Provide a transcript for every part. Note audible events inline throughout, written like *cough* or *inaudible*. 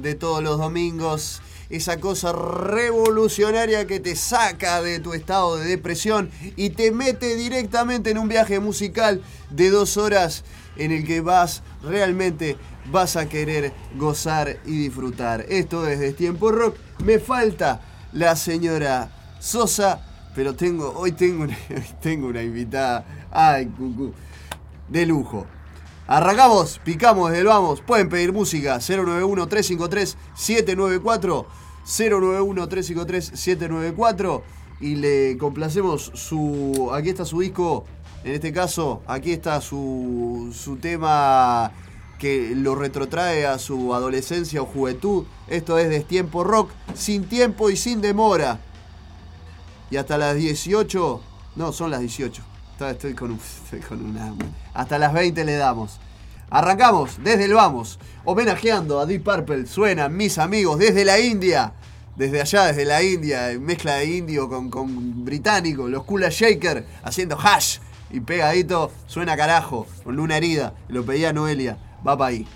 de todos los domingos, esa cosa revolucionaria que te saca de tu estado de depresión y te mete directamente en un viaje musical de dos horas en el que vas realmente vas a querer gozar y disfrutar. Esto es de Tiempo Rock. Me falta la señora Sosa, pero tengo hoy tengo una, *laughs* tengo una invitada, ay, de lujo. Arrancamos, picamos desde el vamos. Pueden pedir música 091-353-794. 091-353-794. Y le complacemos su. Aquí está su disco. En este caso, aquí está su, su tema que lo retrotrae a su adolescencia o juventud. Esto es Destiempo Rock, sin tiempo y sin demora. Y hasta las 18. No, son las 18. Estoy con, *laughs* con una. Hasta las 20 le damos. Arrancamos desde el vamos, homenajeando a Deep Purple. Suenan mis amigos desde la India. Desde allá, desde la India, mezcla de indio con, con británico, los Kula Shaker haciendo hash y pegadito, suena carajo, con luna herida. Lo pedía Noelia, va para ahí.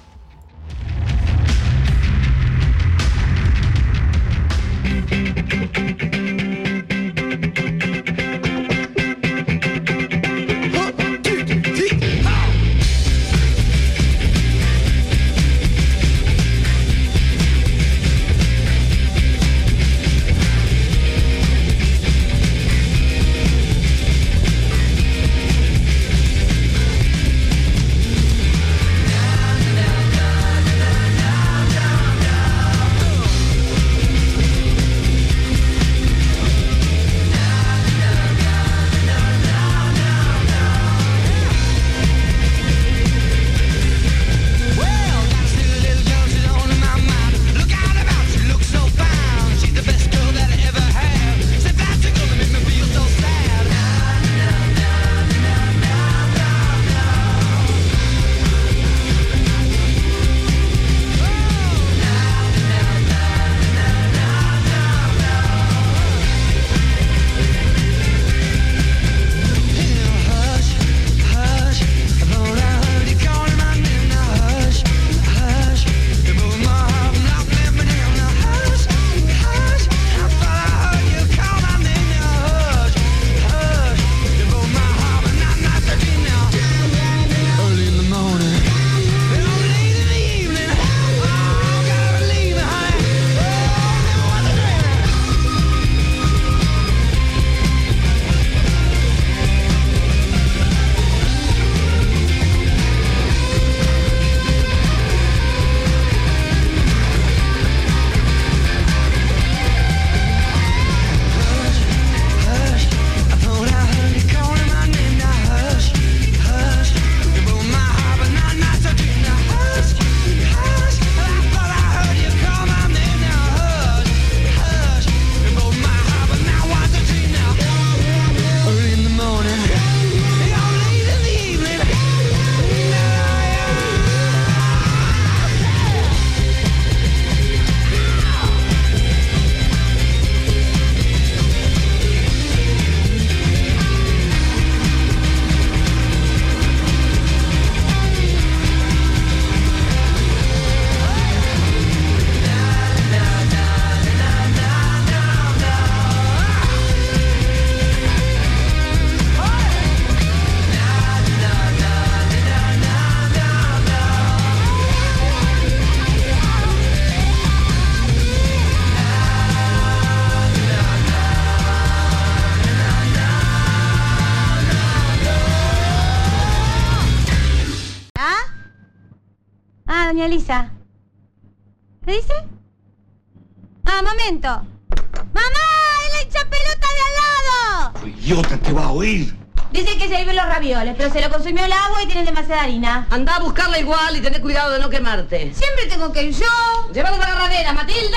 Harina. Anda a buscarla igual y tené cuidado de no quemarte. Siempre tengo que ir yo. ¡Llévalo a la agarradera, Matilde!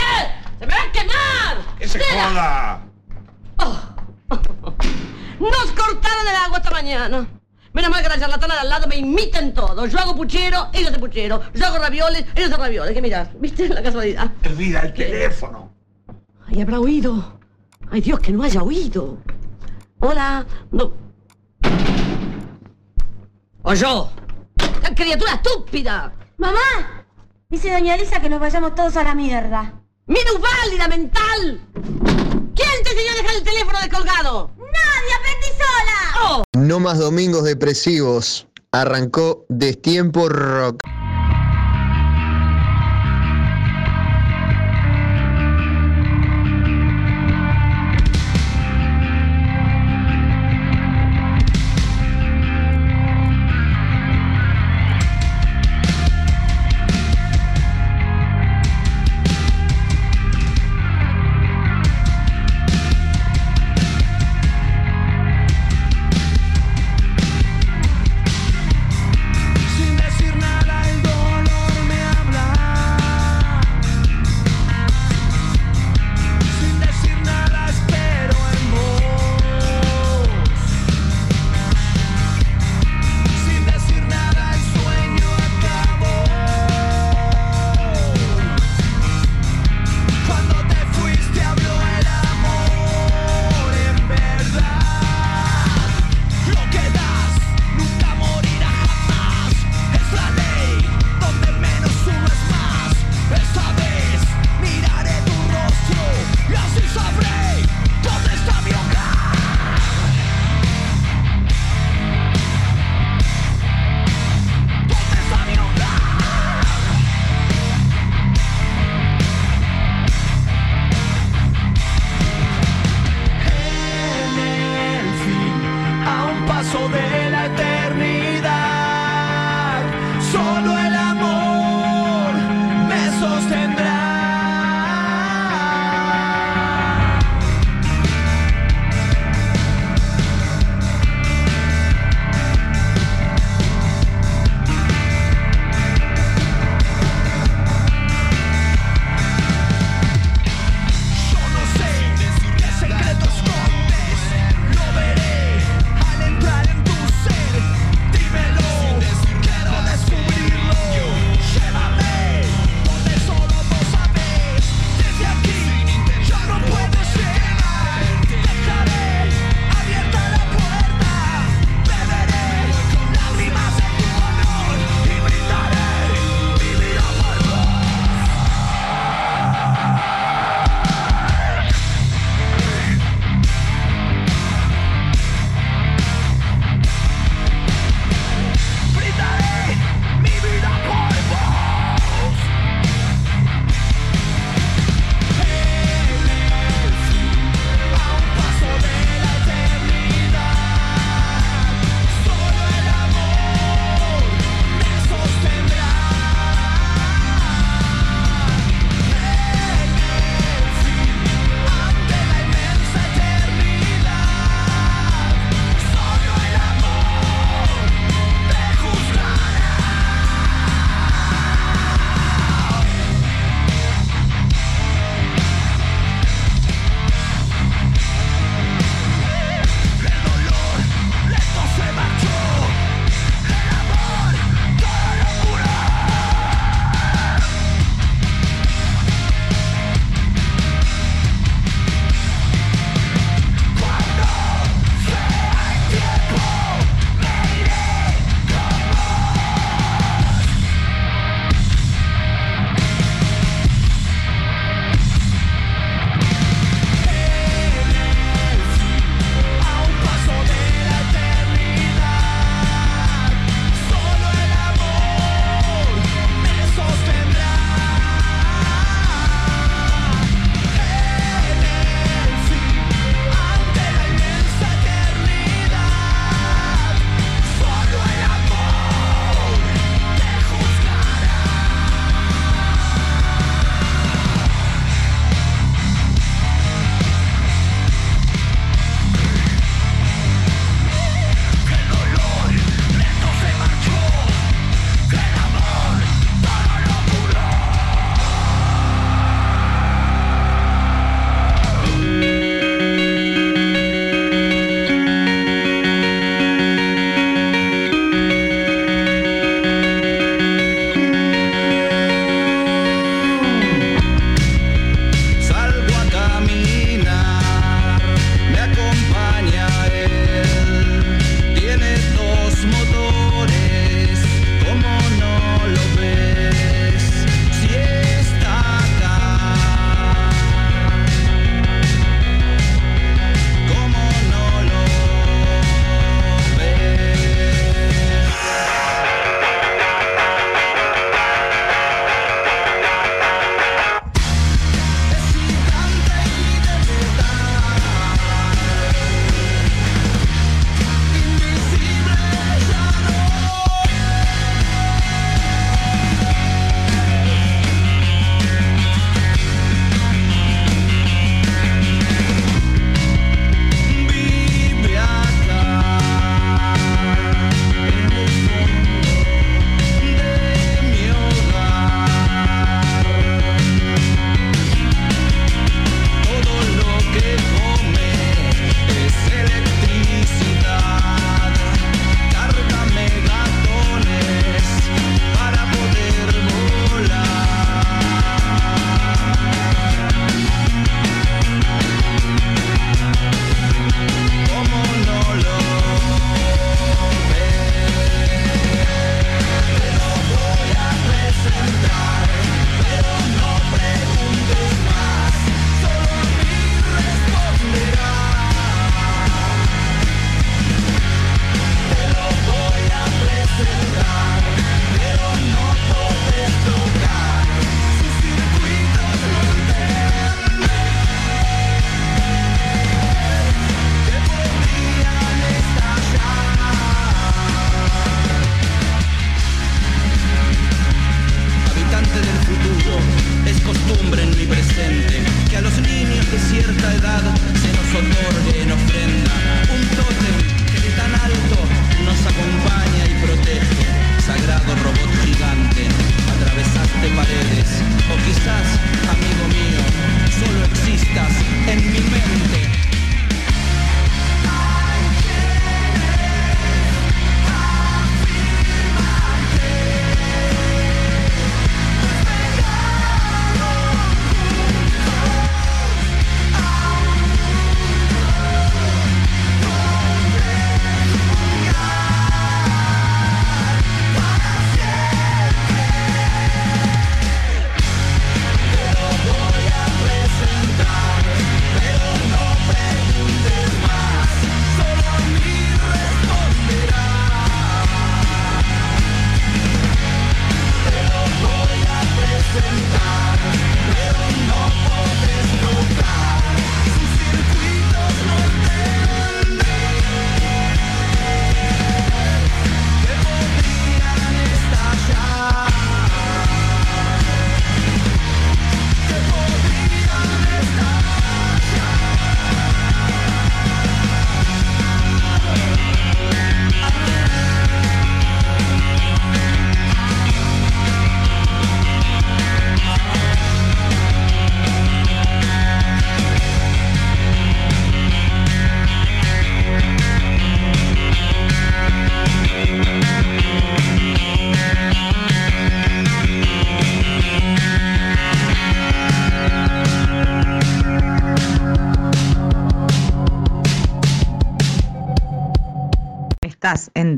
¡Se me va a quemar! ¡Que se joda! *laughs* Nos cortaron el agua esta mañana. Menos mal que la charlatana de al lado me imiten todo. Yo hago puchero, ellos hacen puchero. Yo hago ravioles, ellos hacen ravioles. ¿Qué miras? ¿Viste la casualidad? Olvida el teléfono. Ay, habrá oído. Ay, Dios, que no haya oído. Hola. No. O yo. ¡La criatura estúpida! Mamá, dice doña Lisa que nos vayamos todos a la mierda. ¡Minusválida mental! ¿Quién te enseñó a dejar el teléfono descolgado? ¡Nadie! ¡Aprendí sola! ¡Oh! No más domingos depresivos. Arrancó Destiempo Rock.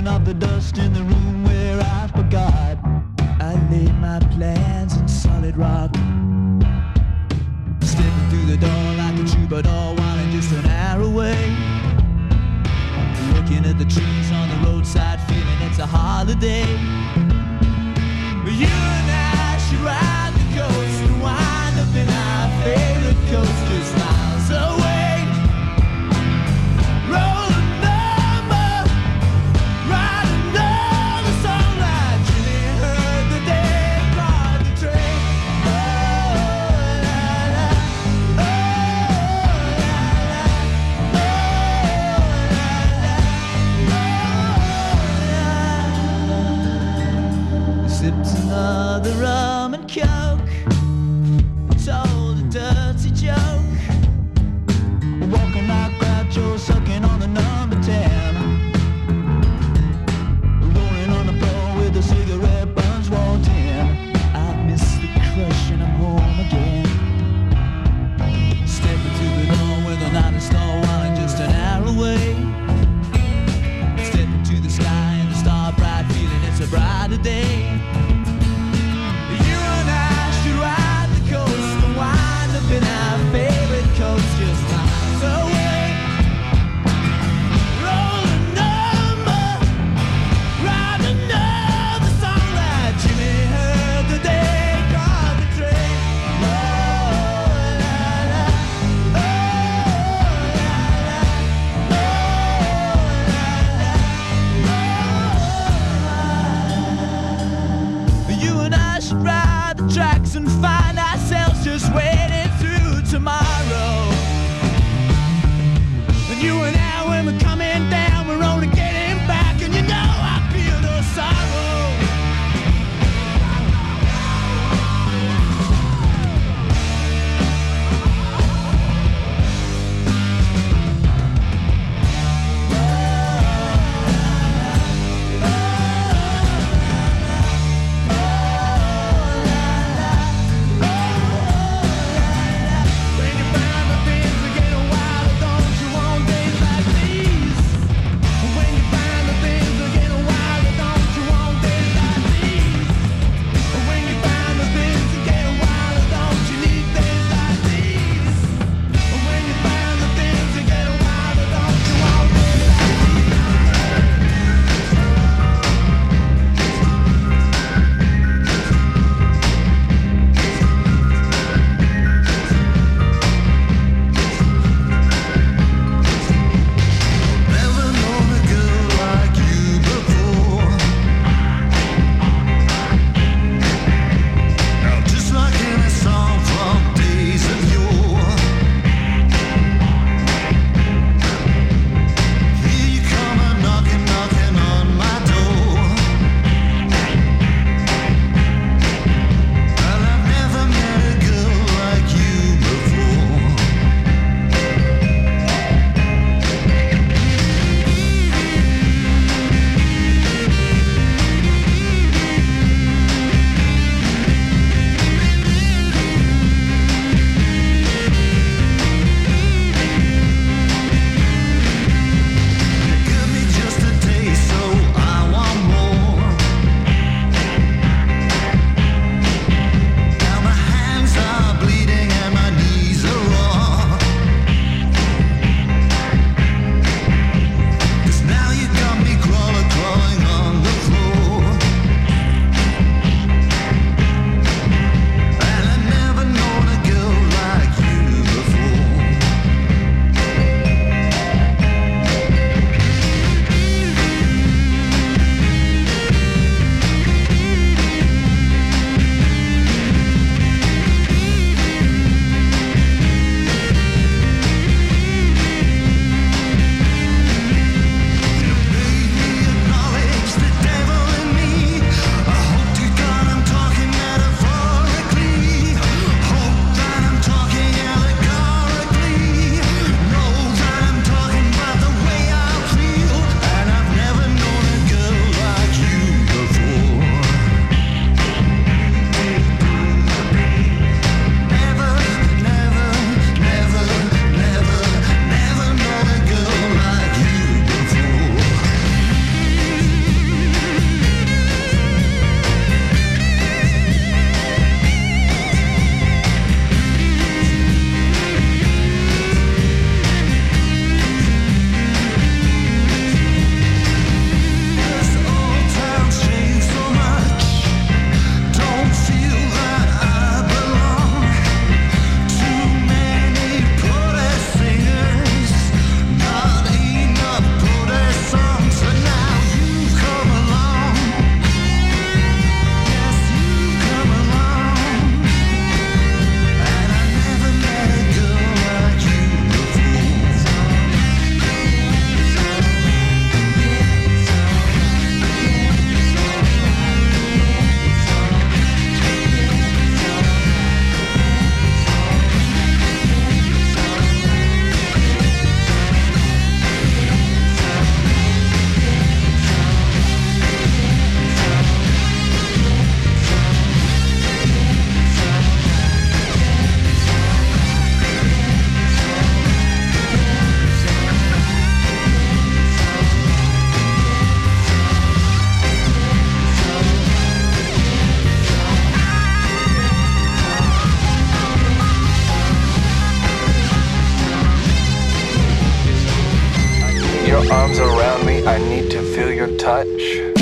Blowing up the dust in the room where I forgot. I laid my plans in solid rock. Stepping through the door like a troubadour, wanting just an hour away. Looking at the trees on the roadside, feeling it's a holiday. You and I The road. I need to feel your touch.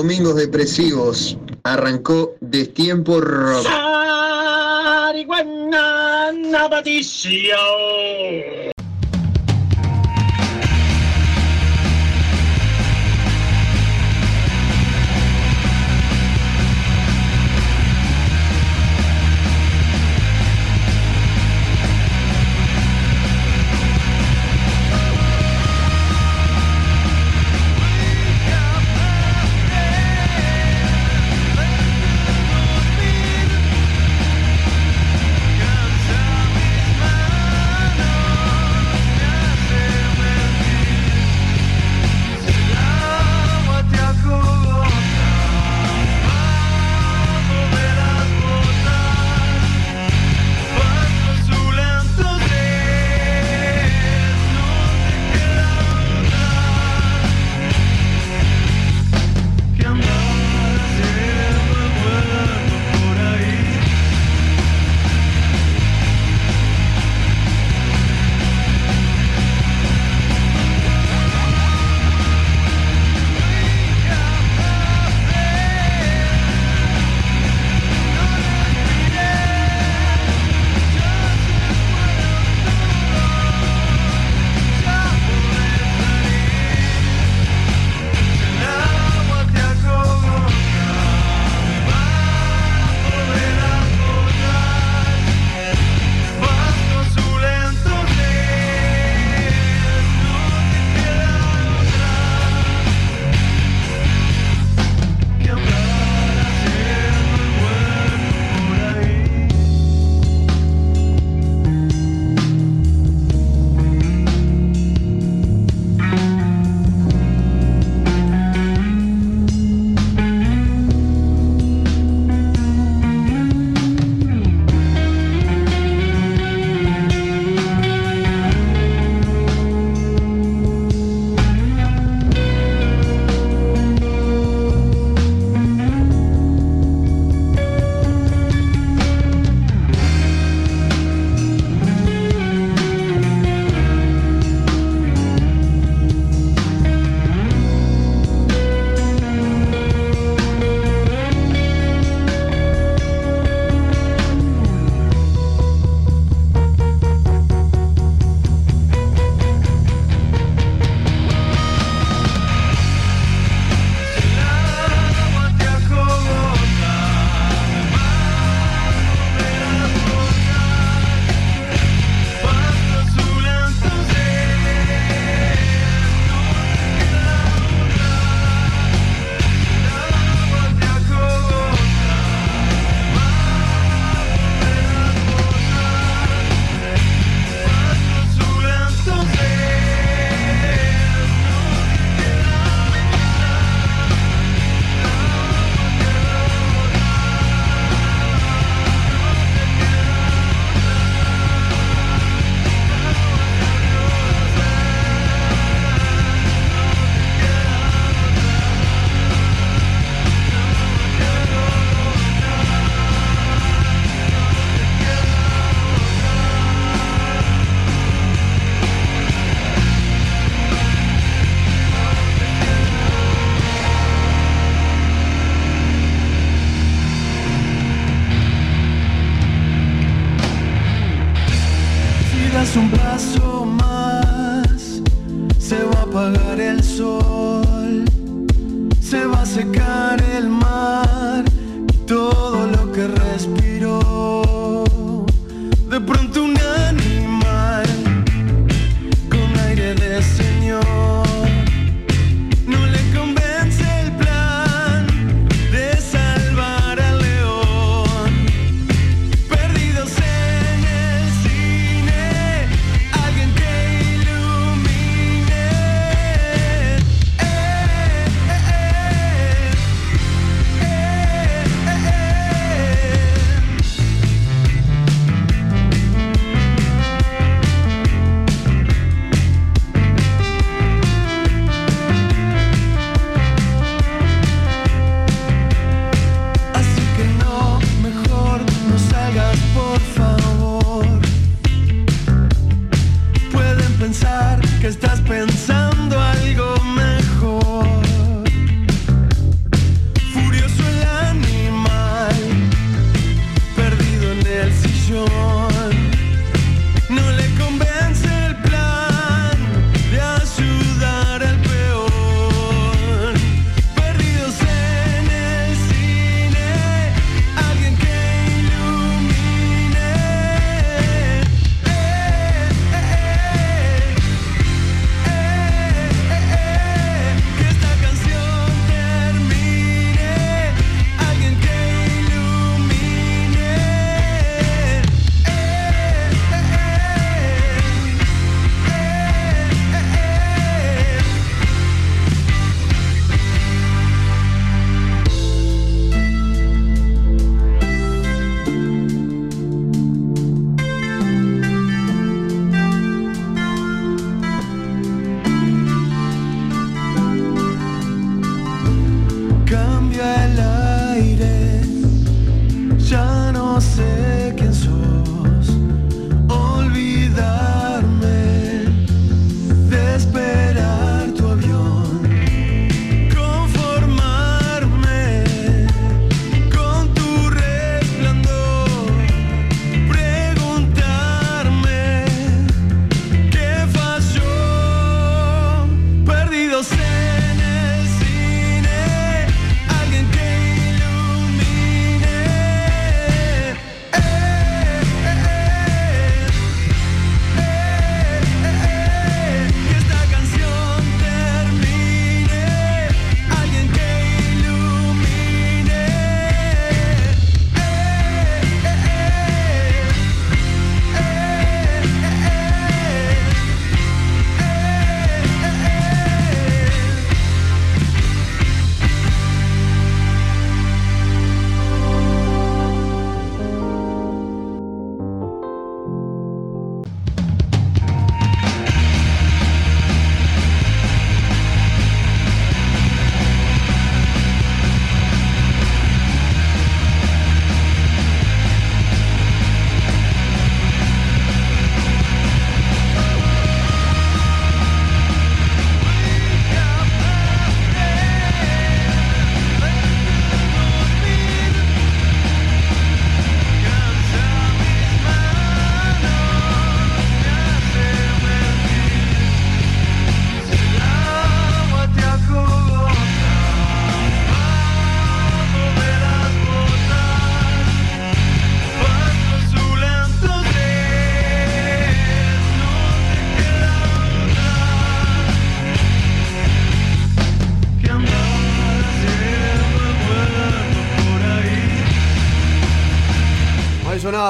Domingos depresivos. Arrancó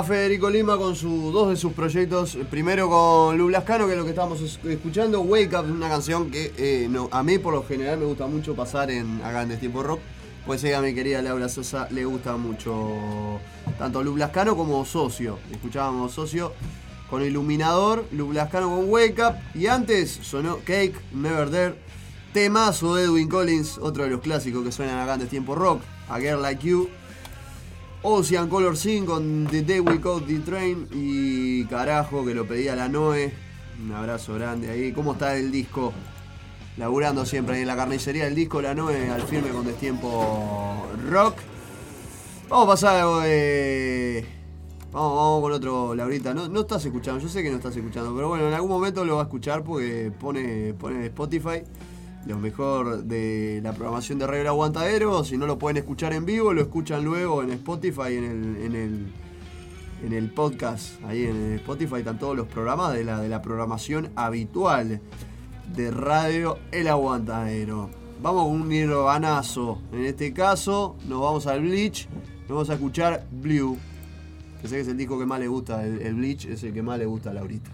Federico Lima con su, dos de sus proyectos. Primero con Lu Blascano, que es lo que estábamos es- escuchando. Wake Up, una canción que eh, a mí por lo general me gusta mucho pasar en acá en Tiempo Rock. Pues sí, a mi querida Laura Sosa le gusta mucho tanto Lu Blascano como Socio. Escuchábamos Socio con Iluminador, Lu Blascano con Wake Up. Y antes sonó Cake, Never There. Temazo de Edwin Collins, otro de los clásicos que suenan acá en Tiempo Rock. A Girl Like You. Ocean Color Sin con The Day We Caught the Train y carajo que lo pedía la Noe. Un abrazo grande ahí. ¿Cómo está el disco? Laburando siempre ahí en la carnicería del disco, la Noe al firme con Destiempo Rock. Vamos a pasar. Vamos, vamos con otro, Laurita. No, no estás escuchando, yo sé que no estás escuchando, pero bueno, en algún momento lo va a escuchar porque pone, pone Spotify. Lo mejor de la programación de Radio El Aguantadero. Si no lo pueden escuchar en vivo, lo escuchan luego en Spotify, en el, en el, en el podcast. Ahí en Spotify están todos los programas de la, de la programación habitual de Radio El Aguantadero. Vamos con un nirvanazo. En este caso, nos vamos al Bleach. Nos vamos a escuchar Blue. Que sé que es el disco que más le gusta. El, el Bleach es el que más le gusta a Laurita.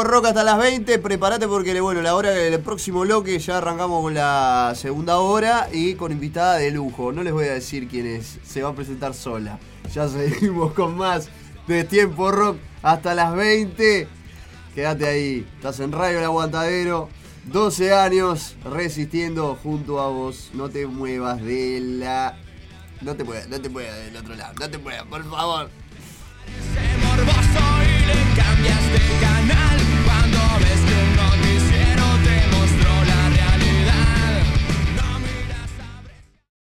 Tiempo rock hasta las 20. Prepárate porque bueno, la hora del próximo bloque ya arrancamos con la segunda hora y con invitada de lujo. No les voy a decir quién es, se va a presentar sola. Ya seguimos con más de tiempo rock hasta las 20. Quédate ahí, estás en Radio El Aguantadero. 12 años resistiendo junto a vos. No te muevas de la. No te muevas, no te muevas del otro lado. No te muevas, por favor. morboso y le cambias de canal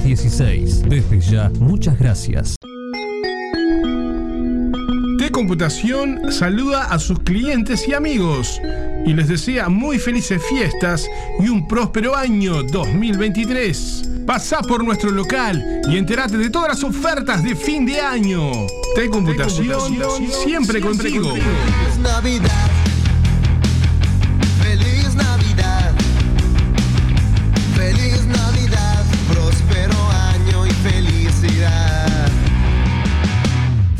716. Desde ya, muchas gracias. Computación saluda a sus clientes y amigos y les desea muy felices fiestas y un próspero año 2023. Pasá por nuestro local y entérate de todas las ofertas de fin de año. T Computación, siempre contigo. Feliz Navidad.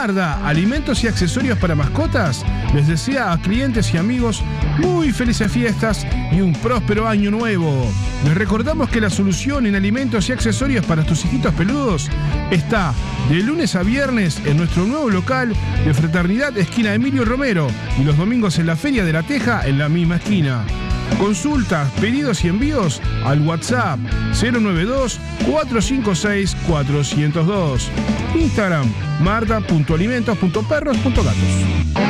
Alimentos y accesorios para mascotas, les desea a clientes y amigos muy felices fiestas y un próspero año nuevo. Les recordamos que la solución en alimentos y accesorios para tus hijitos peludos está de lunes a viernes en nuestro nuevo local de Fraternidad Esquina Emilio Romero y los domingos en la Feria de la Teja en la misma esquina. Consultas, pedidos y envíos al WhatsApp 092-456-402. Instagram marta.alimentos.perros.gatos.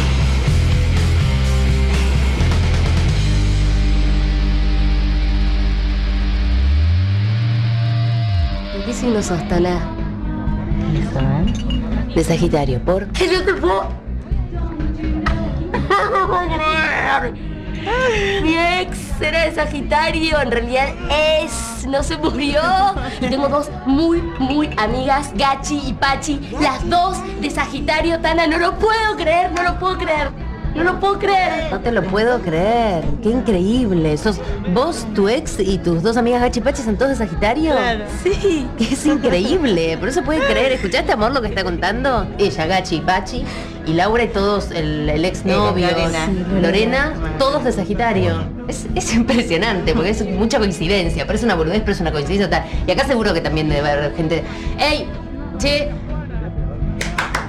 qué signo sos, Tana? De Sagitario, ¿por? Que yo te puedo... *laughs* Mi ex era de Sagitario, en realidad es, no se murió. Y tengo dos muy, muy amigas, Gachi y Pachi, las dos de Sagitario, Tana, no lo puedo creer, no lo puedo creer. No lo puedo creer. No te lo puedo creer. Qué increíble. Sos vos, tu ex y tus dos amigas Gachi y Pachi son todos de Sagitario. Claro. Sí. Es increíble. Pero no se puede creer. ¿Escuchaste, amor, lo que está contando? Ella, Gachi y Pachi. Y Laura y todos, el, el ex novio. Lorena. Lorena, todos de Sagitario. Es, es impresionante porque es mucha coincidencia. Parece una boludez, pero es una coincidencia total. Y acá seguro que también debe haber gente. ¡Ey! Che.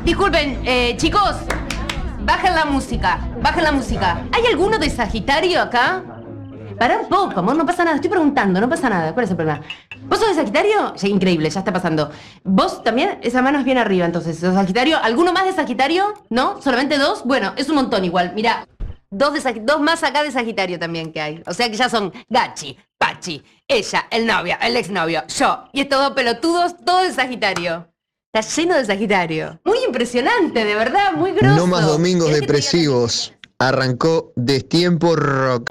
Disculpen, eh, chicos. Bajen la música, bajen la música. ¿Hay alguno de Sagitario acá? Para un poco, amor, no pasa nada. Estoy preguntando, no pasa nada. ¿Cuál es el problema? ¿Vos sos de Sagitario? Increíble, ya está pasando. ¿Vos también? Esa mano es bien arriba, entonces. ¿Sos Sagitario? ¿Alguno más de Sagitario? ¿No? ¿Solamente dos? Bueno, es un montón igual. Mira, dos, más acá de Sagitario también que hay. O sea que ya son Gachi, Pachi, ella, el novio, el exnovio, yo. Y estos dos pelotudos, todos de Sagitario. Está lleno de Sagitario. Muy impresionante, de verdad, muy grosso. No más domingos ¿Querés que te diga depresivos. Arrancó Destiempo Rock.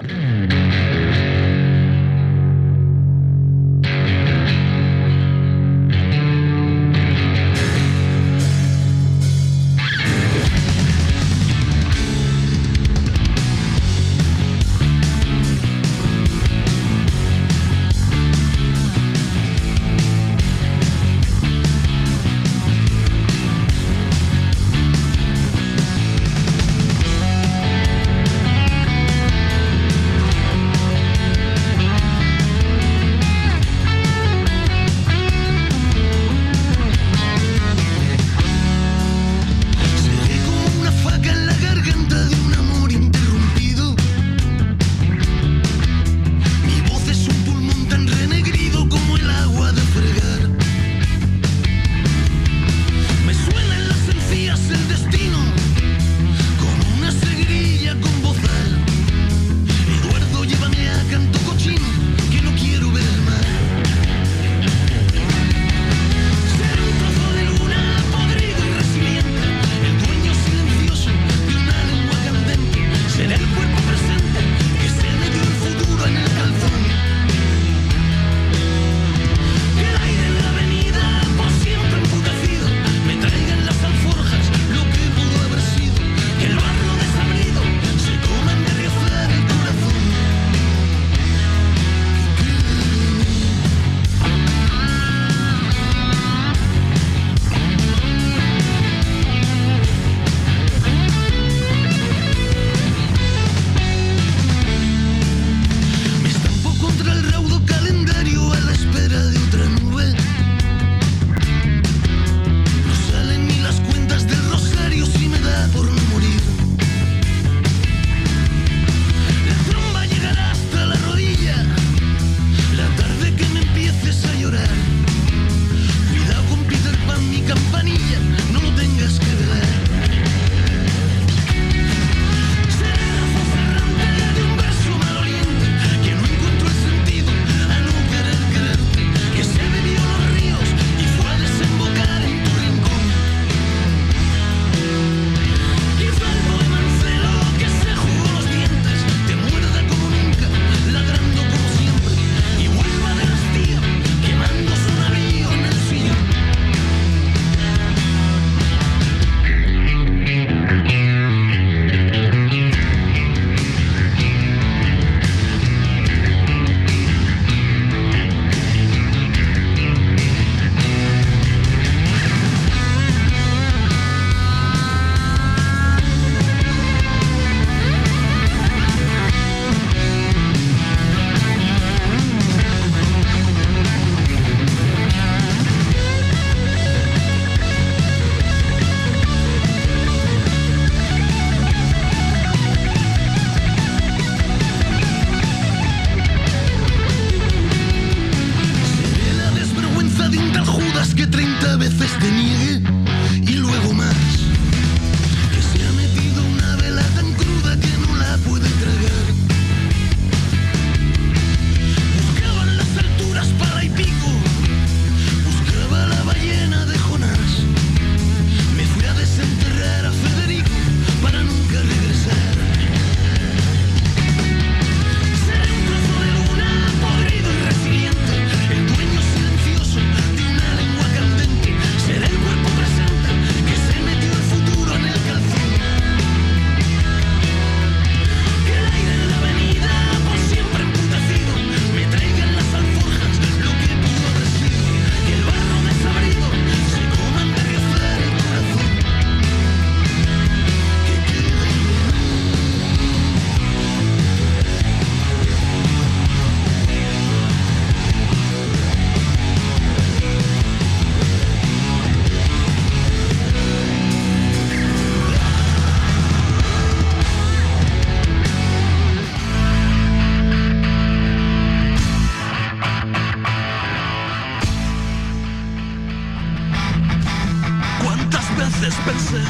Pensé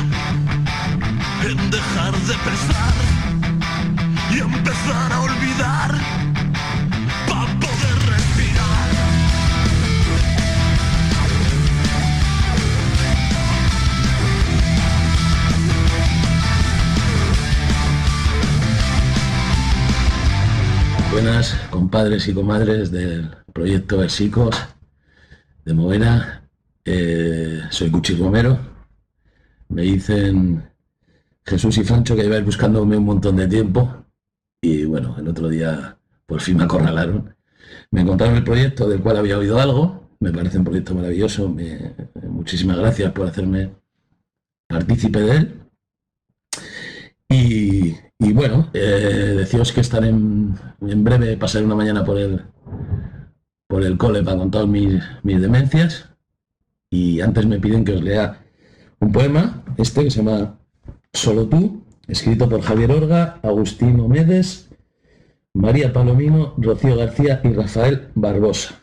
en dejar de pensar y empezar a olvidar para poder respirar. Buenas, compadres y comadres del proyecto Versicos de Movera. Eh, soy Cuchi Romero. Me dicen Jesús y Francho que lleváis buscándome un montón de tiempo. Y bueno, el otro día por fin me acorralaron. Me encontraron el proyecto del cual había oído algo. Me parece un proyecto maravilloso. Muchísimas gracias por hacerme partícipe de él. Y, y bueno, eh, deciros que estaré en, en breve, pasaré una mañana por el, por el cole para contar mis, mis demencias. Y antes me piden que os lea un poema, este que se llama Solo tú, escrito por Javier Orga, Agustín Omedes, María Palomino, Rocío García y Rafael Barbosa.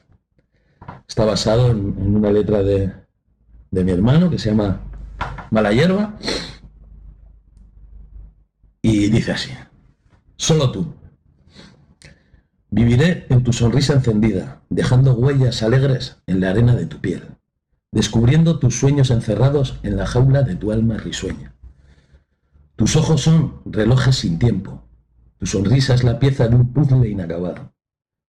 Está basado en, una letra de, de mi hermano que se llama Mala Hierba. Y dice así, solo tú. Viviré en tu sonrisa encendida, dejando huellas alegres en la arena de tu piel, descubriendo tus sueños encerrados en la jaula de tu alma risueña. Tus ojos son relojes sin tiempo, tu sonrisa es la pieza de un puzzle inacabado,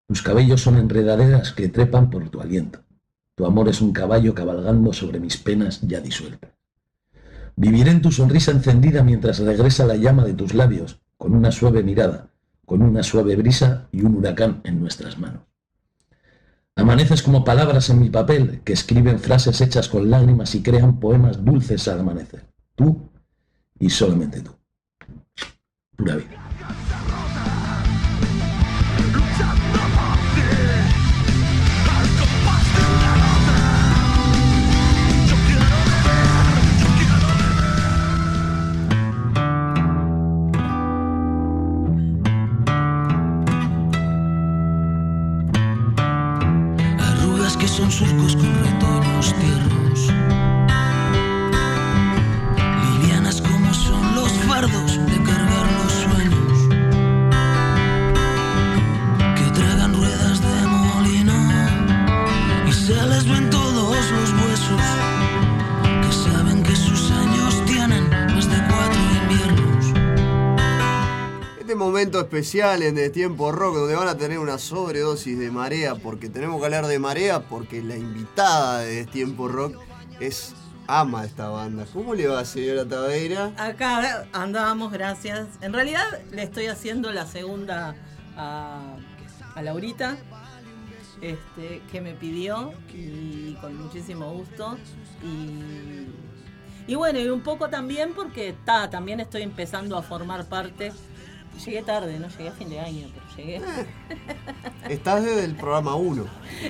tus cabellos son enredaderas que trepan por tu aliento, tu amor es un caballo cabalgando sobre mis penas ya disueltas. Viviré en tu sonrisa encendida mientras regresa la llama de tus labios, con una suave mirada, con una suave brisa y un huracán en nuestras manos. Amaneces como palabras en mi papel que escriben frases hechas con lágrimas y crean poemas dulces al amanecer. Tú y solamente tú. Pura vida. Especial en De Tiempo Rock, donde van a tener una sobredosis de marea, porque tenemos que hablar de marea, porque la invitada de Tiempo Rock es ama esta banda. ¿Cómo le va, señora Taveira? Acá andábamos, gracias. En realidad le estoy haciendo la segunda a, a Laurita, este, que me pidió y con muchísimo gusto. Y, y bueno, y un poco también porque ta, también estoy empezando a formar parte. Llegué tarde, no llegué a fin de año, pero llegué. *laughs* Estás desde el programa 1.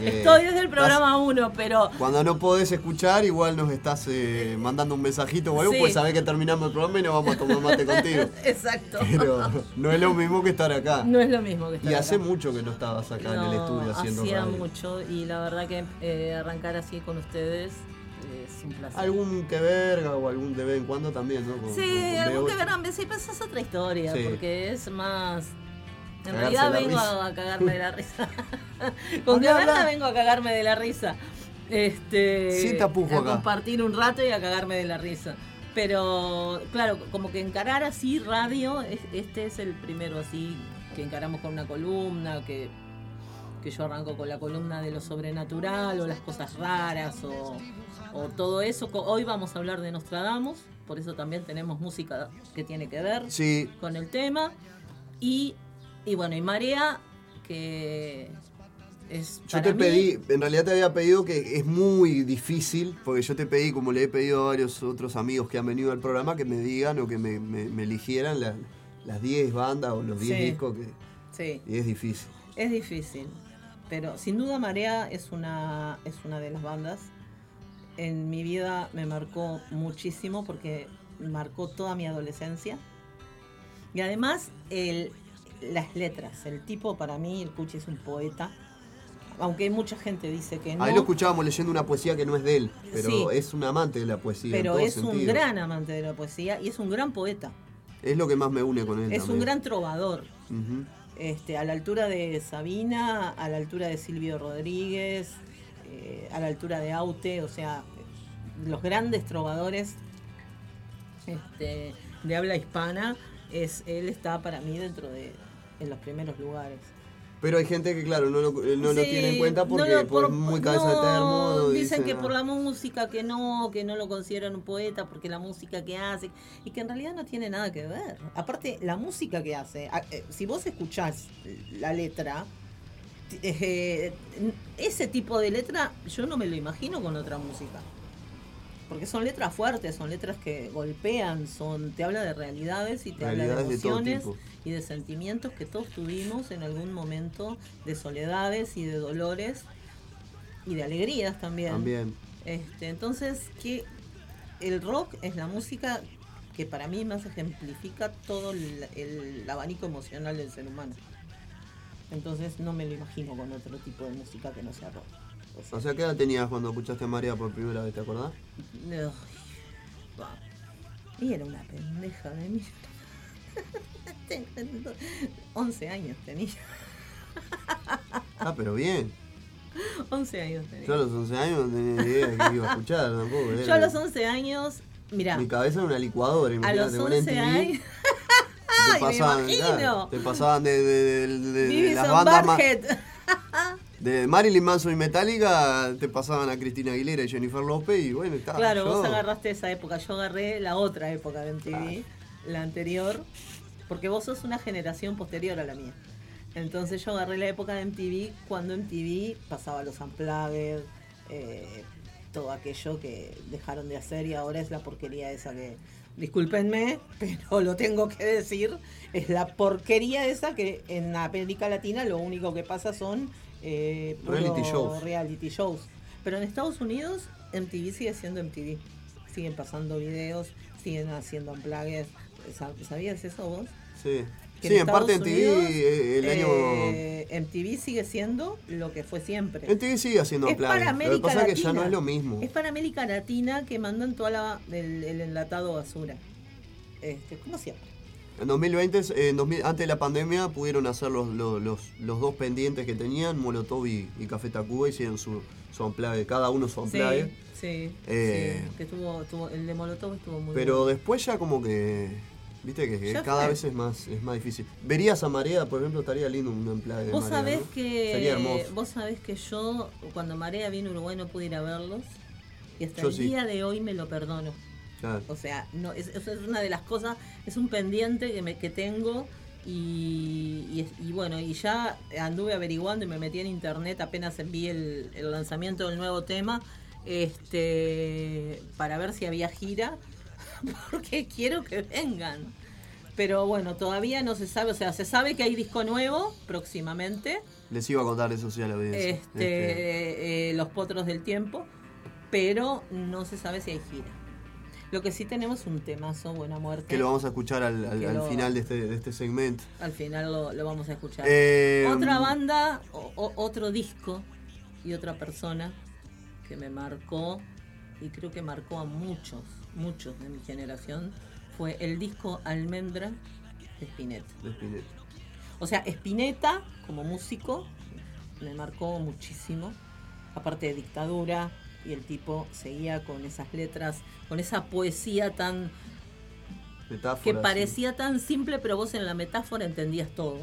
Estoy desde el programa 1, pero Cuando no podés escuchar, igual nos estás eh, mandando un mensajito o algo, Sí. pues sabés que terminamos el programa y nos vamos a tomar mate contigo. *laughs* Exacto. Pero no es lo mismo que estar acá. No es lo mismo que estar Y hace acá. mucho que no estabas acá en el estudio haciendo hacía radio. mucho y la verdad que eh, arrancar así con ustedes es un placer. Algún que verga o algún en cuando también, ¿no? Con- Sí, con- que B8. verán, sí, pues es otra historia, Sí. porque es más... En Cagarse realidad vengo risa. a cagarme de la risa. *laughs* con que verla vengo a cagarme de la risa. Este, a acá. compartir un rato y a cagarme de la risa. Pero claro, como que encarar así radio, es- este es el primero así que encaramos con una columna, que, que yo arranco con la columna de lo sobrenatural o las cosas raras o, o todo eso. Hoy vamos a hablar de Nostradamus, por eso también tenemos música que tiene que ver Sí. con el tema. Y, y bueno, y Marea, que es... Yo te mí- pedí, en realidad te había pedido que es muy difícil, porque yo te pedí, como le he pedido a varios otros amigos que han venido al programa, que me digan o que me, me- me eligieran la- las 10 bandas o los 10 Sí. discos que... Sí. Y es difícil. Es difícil, pero sin duda Marea es una, es una de las bandas. En mi vida me marcó muchísimo porque marcó toda mi adolescencia. Y además el, las letras, el tipo para mí, el Cuchi es un poeta. Aunque mucha gente dice que no. Ahí lo escuchábamos leyendo una poesía que no es de él, pero Sí. es un amante de la poesía. pero es un gran amante de la poesía y es un gran poeta. Es lo que más me une con él. Es un gran trovador. Ujú. Este, a la altura de Sabina, a la altura de Silvio Rodríguez, eh, a la altura de Aute, o sea, los grandes trovadores este, de habla hispana, es, él está para mí dentro de en los primeros lugares. Pero hay gente que, claro, no lo, no lo tiene en cuenta porque no por- muy cabeza no, de termo. Dicen que "Ah". por la música que no, que no lo consideran un poeta, porque la música que hace, y que en realidad no tiene nada que ver. Aparte, la música que hace, a- eh, si vos escuchás la letra, eh, ese tipo de letra yo no me lo imagino con otra música. Porque son letras fuertes, son letras que golpean, son te habla de realidades y te habla de Realidades de todo emociones. Y de sentimientos que todos tuvimos en algún momento de soledades y de dolores y de alegrías también. También. Este, entonces, que el rock es la música que para mí más ejemplifica todo el, el abanico emocional del ser humano. Entonces no me lo imagino con otro tipo de música que no sea rock. O sea, ¿qué edad tenías cuando escuchaste a María por primera vez, te acordás? Va. Y era una pendeja de mí. 11 años tenía. Ah, pero bien. 11 años tenía. Yo a los 11 años no tenía ni idea de que iba a escuchar tampoco. Yo era- a los 11 años, mira, Mi cabeza era una licuadora, a los imagínate, con 11 MTV, años. *laughs* Te ¡Ay, me pasaban, imagino! claro, te pasaban de, de- de- de- las and bandas más. *laughs* De Marilyn Manson y Metallica te pasaban a Cristina Aguilera y Jennifer López y bueno, estaba Claro, yo. vos agarraste esa época, yo agarré la otra época de MTV, la anterior, porque vos sos una generación posterior a la mía. Entonces yo agarré la época de MTV cuando MTV pasaba los unplugged, eh, todo aquello que dejaron de hacer y ahora es la porquería esa que, discúlpenme, *laughs* pero lo tengo que decir, es la porquería esa que en América Latina lo único que pasa son eh, Reality shows. reality shows. Pero en Estados Unidos MTV sigue siendo MTV. Siguen pasando videos, siguen haciendo unplugged. Sa- ¿Sabías eso vos? Sí, Que sí en parte MTV Unidos, eh, el año... eh, MTV sigue siendo lo que fue siempre. MTV sigue haciendo Es para Lo que pasa es que ya no es lo mismo. Es para América Latina que mandan toda la, el, el enlatado basura. Este, ¿Cómo se llama? En 2020, eh, en 2000 antes de la pandemia, pudieron hacer los, los, los, los dos pendientes que tenían, Molotov y, y Café Tacuba, hicieron su, su unplugged, cada uno su unplugged. Sí, sí, Eh, sí, que estuvo, estuvo- el de Molotov estuvo muy Pero después ya como que, viste que, cada fue. vez es más, es más difícil. Verías a Marea, por ejemplo, estaría lindo un unplugged de Vos Marea, sabés ¿no? que Sería hermoso. vos sabés que yo cuando Marea vino a Uruguay no pude ir a verlos y hasta Yo el sí. día de hoy me lo perdono. Claro. O sea, no es, eso es una de las cosas, es un pendiente que me que tengo y, y es- y bueno, y ya anduve averiguando y me metí en internet apenas envié el, el lanzamiento del nuevo tema este para ver si había gira *laughs* porque quiero que vengan. Pero bueno, todavía no se sabe, o sea, se sabe que hay disco nuevo próximamente. Les iba a contar eso sí a la audiencia. Este, eh, Los Potros del Tiempo, pero no se sabe si hay gira. Lo que sí tenemos un temazo, Buena Muerte. que lo vamos a escuchar al, al- Que al lo- final de este, de este segmento. Al final lo, lo vamos a escuchar. Eh, otra banda, o- o- otro disco y otra persona que me marcó y creo que marcó a muchos, muchos de mi generación fue el disco Almendra de Spinetta. De Spinetta. O sea, Spinetta como músico me marcó muchísimo. Aparte de dictadura, y el tipo seguía con esas letras, con esa poesía tan Metáfora, que sí. parecía tan simple, pero vos en la metáfora entendías todo.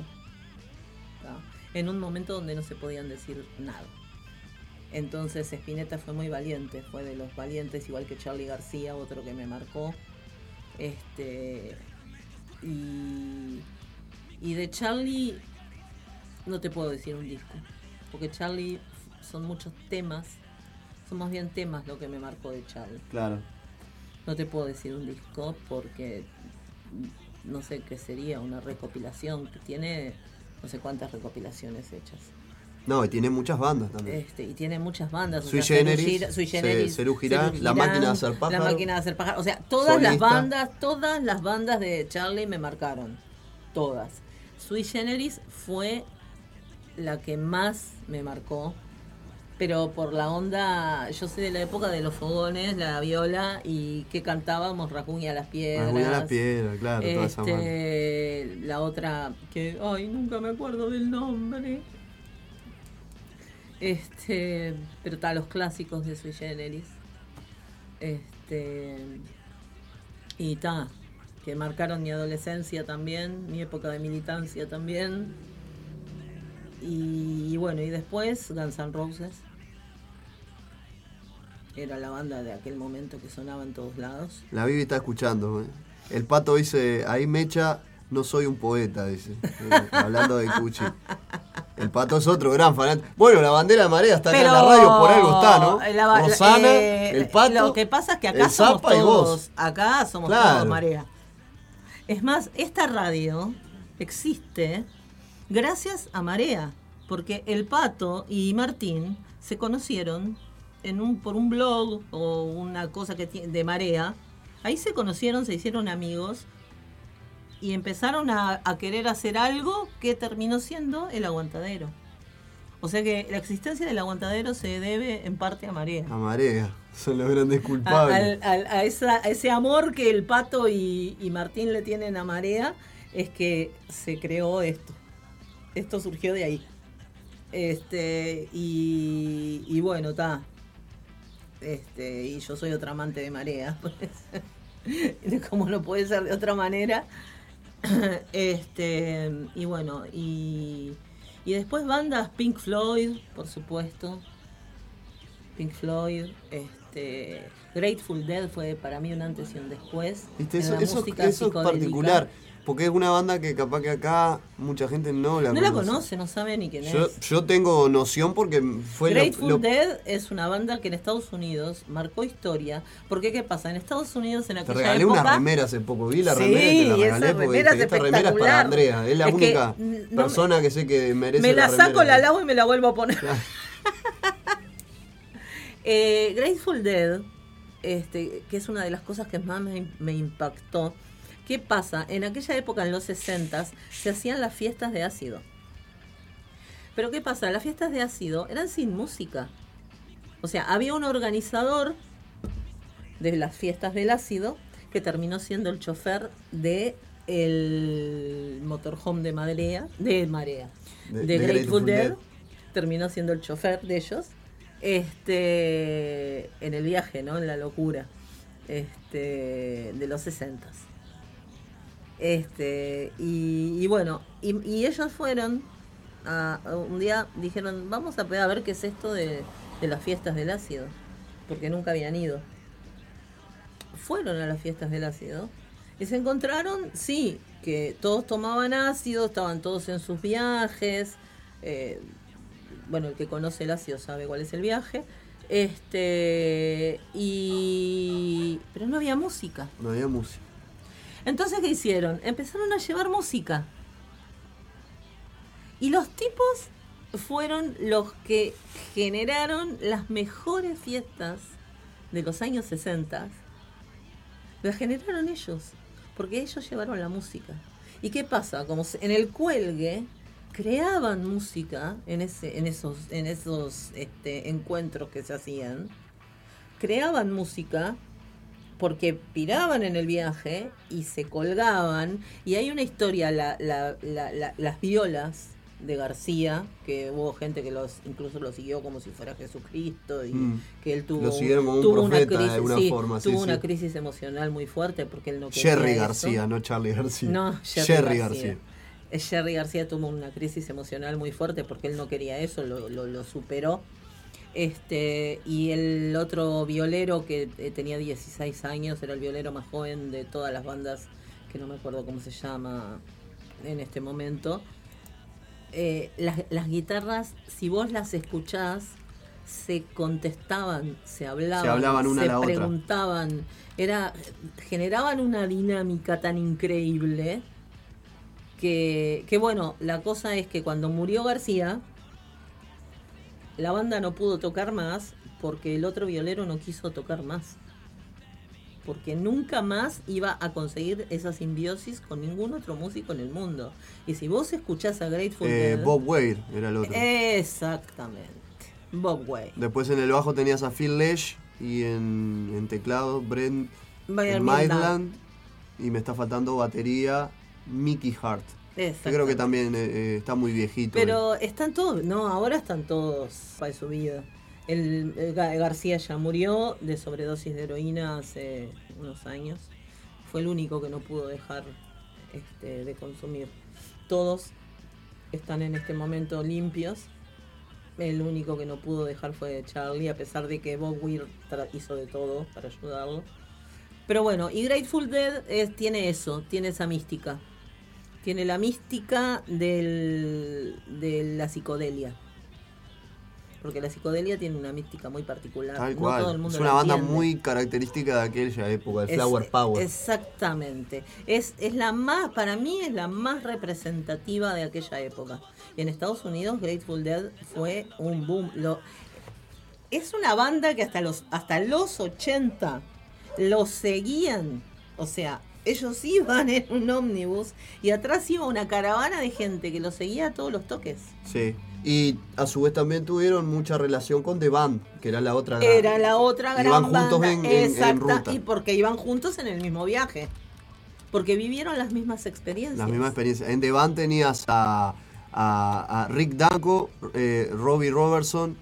¿tá? En un momento donde no se podían decir nada. Entonces Spinetta fue muy valiente, fue de los valientes, igual que Charlie García, otro que me marcó. Este y, y de Charlie no te puedo decir un disco, porque Charlie son muchos temas, son más bien temas lo que me marcó de Charlie. Claro. No te puedo decir un disco porque no sé qué sería una recopilación que tiene no sé cuántas recopilaciones hechas. No, y tiene muchas bandas también. Este, y tiene muchas bandas. o Sui sea, Generis, Sui Ce- Generis, Cerú Girán, La Máquina de Hacer Pájaro. La máquina de hacer pájaro. O sea, todas las bandas, todas las bandas de Charlie me marcaron. Todas. Sui Generis fue la que más me marcó Pero por la onda, yo soy de la época de los fogones, la viola y que cantábamos Racuña a las piedras. Racuña a las piedras, claro, toda esa Este, la otra que, ay, nunca me acuerdo del nombre. Este, pero está los clásicos de Sui Generis. Este, y está, que marcaron mi adolescencia también, mi época de militancia también. Y, bueno, y después Guns N' Roses. Era la banda de aquel momento que sonaba en todos lados. La Vivi está escuchando. ¿eh? El pato dice, ahí mecha, no soy un poeta, dice. Eh, Hablando de Cuchi. El pato es otro gran fanático. Bueno, la bandera de marea está acá en la radio, por algo está, ¿no? La- Rosana, eh, el pato. Lo que pasa es que acá somos y todos. vos. Acá somos Claro. todos marea. Es más, esta radio existe gracias a Marea. Porque el pato y Martín se conocieron en un, por un blog o una cosa que tiene de Marea. Ahí se conocieron, se hicieron amigos y empezaron a, a querer hacer algo que terminó siendo el aguantadero. O sea que la existencia del aguantadero se debe en parte a Marea. A marea. Son los grandes culpables. a esa- ese amor que el pato y, y Martín le tienen a Marea es que se creó esto. Esto surgió de ahí. Este, y, y bueno, está. Este, y yo soy otra amante de Marea. *laughs* pues. *laughs* Como no puede ser de otra manera. *coughs* Este, y bueno, y, y después bandas Pink Floyd, por supuesto. Pink Floyd, este, Grateful Dead fue para mí un antes y un después. ¿Viste? en Eso, la eso, música eso es particular. Porque es una banda que capaz que acá mucha gente no la No la conoce. conoce, no sabe ni quién Yo, es. yo tengo noción porque fue lo- Grateful lo, Dead es una banda que en Estados Unidos marcó historia. Porque ¿qué pasa? En Estados Unidos en Te aquella regalé época... una remera hace poco, vi la Sí, remera y te la regalé porque remera es esta remera es para. Andrea, es la Es que, única mm, no me- persona que sé que merece me la remera saco, la lavo y me la vuelvo a poner. *laughs* Eh, Grateful Dead, este, que es una de las cosas que más me, me impactó. ¿Qué pasa? En aquella época, en los 60 se hacían las fiestas de ácido. Pero ¿qué pasa? Las fiestas de ácido eran sin música. O sea, había un organizador de las fiestas del ácido que terminó siendo el chofer de el motorhome de Marea, de Marea, De- de, de Grateful, Dead. Terminó siendo el chofer de ellos. Este en el viaje, ¿no? En la locura. Este de los 60 Este, y, bueno, y, ellos fueron a, un día dijeron, vamos a, ver qué es esto de, de las fiestas del ácido, porque nunca habían ido. Fueron a las fiestas del ácido y se encontraron, sí, que todos tomaban ácido, estaban todos en sus viajes. eh, bueno, el que conoce el ácido sabe cuál es el viaje. Este, y. Pero no había música. No había música. Entonces, ¿qué hicieron? Empezaron a llevar música. Y los tipos fueron los que generaron las mejores fiestas de los años 60. Las generaron ellos, porque ellos llevaron la música. ¿Y qué pasa? Como en el cuelgue creaban música en, en esos, en esos este, encuentros que se hacían. Creaban música porque piraban en el viaje y se colgaban. Y hay una historia, la, la- la- la- las violas de García, que hubo gente que los incluso lo siguió como si fuera Jesucristo y Mm. que él tuvo, un tuvo una profeta de crisis, alguna sí, forma, tuvo sí. una crisis emocional muy fuerte porque él no quería Jerry eso. García, no Charlie García. No, Jerry, Jerry García. García. Eh, Jerry García tuvo una crisis emocional muy fuerte porque él no quería eso, lo, lo- lo superó. Este, y el otro violero que eh, tenía 16 años, era el violero más joven de todas las bandas, que no me acuerdo cómo se llama en este momento. Eh, las, las guitarras, si vos las escuchás, se contestaban, se hablaban, Se hablaban una a se otra. preguntaban, era, generaban una dinámica tan increíble que, que bueno, la cosa es que cuando murió García, la banda no pudo tocar más porque el otro violero no quiso tocar más. Porque nunca más iba a conseguir esa simbiosis con ningún otro músico en el mundo. Y si vos escuchás a Grateful Eh, Dead. Bob Weir era el otro. Exactamente. Bob Way. Después en el bajo tenías a Phil Lesh y en, en teclado Brent Maitland. Y me está faltando batería Mickey Hart. Que creo que también eh, eh, está muy viejito. Pero están todos, no, ahora están todos para su vida. El, el Ga- García ya murió de sobredosis de heroína hace unos años. Fue el único que no pudo dejar este, de consumir. Todos están en este momento limpios. El único que no pudo dejar fue Charlie, a pesar de que Bob Weir hizo de todo para ayudarlo. Pero bueno, y Grateful Dead es- tiene eso, tiene esa mística. Tiene la mística del, de la psicodelia. Porque la psicodelia tiene una mística muy particular. Tal no cual. todo el mundo es una banda entiende. muy característica de aquella época, el Es- Flower Power. Exactamente. Es, es la más, para mí es la más representativa de aquella época. Y en Estados Unidos Grateful Dead fue un boom. Lo, es una banda que hasta los, hasta los 80 los seguían. O sea, ellos *laughs* iban en un ómnibus y atrás iba una caravana de gente que los seguía a todos los toques. Sí. Y a su vez también tuvieron mucha relación con The Band, que era la otra gran- Era la otra gran Iban juntos en- en- en ruta. y porque iban juntos en el mismo viaje. Porque vivieron las mismas experiencias. La misma experiencia. En The Band tenías a, a- a Rick Danko, eh, Robbie Robertson,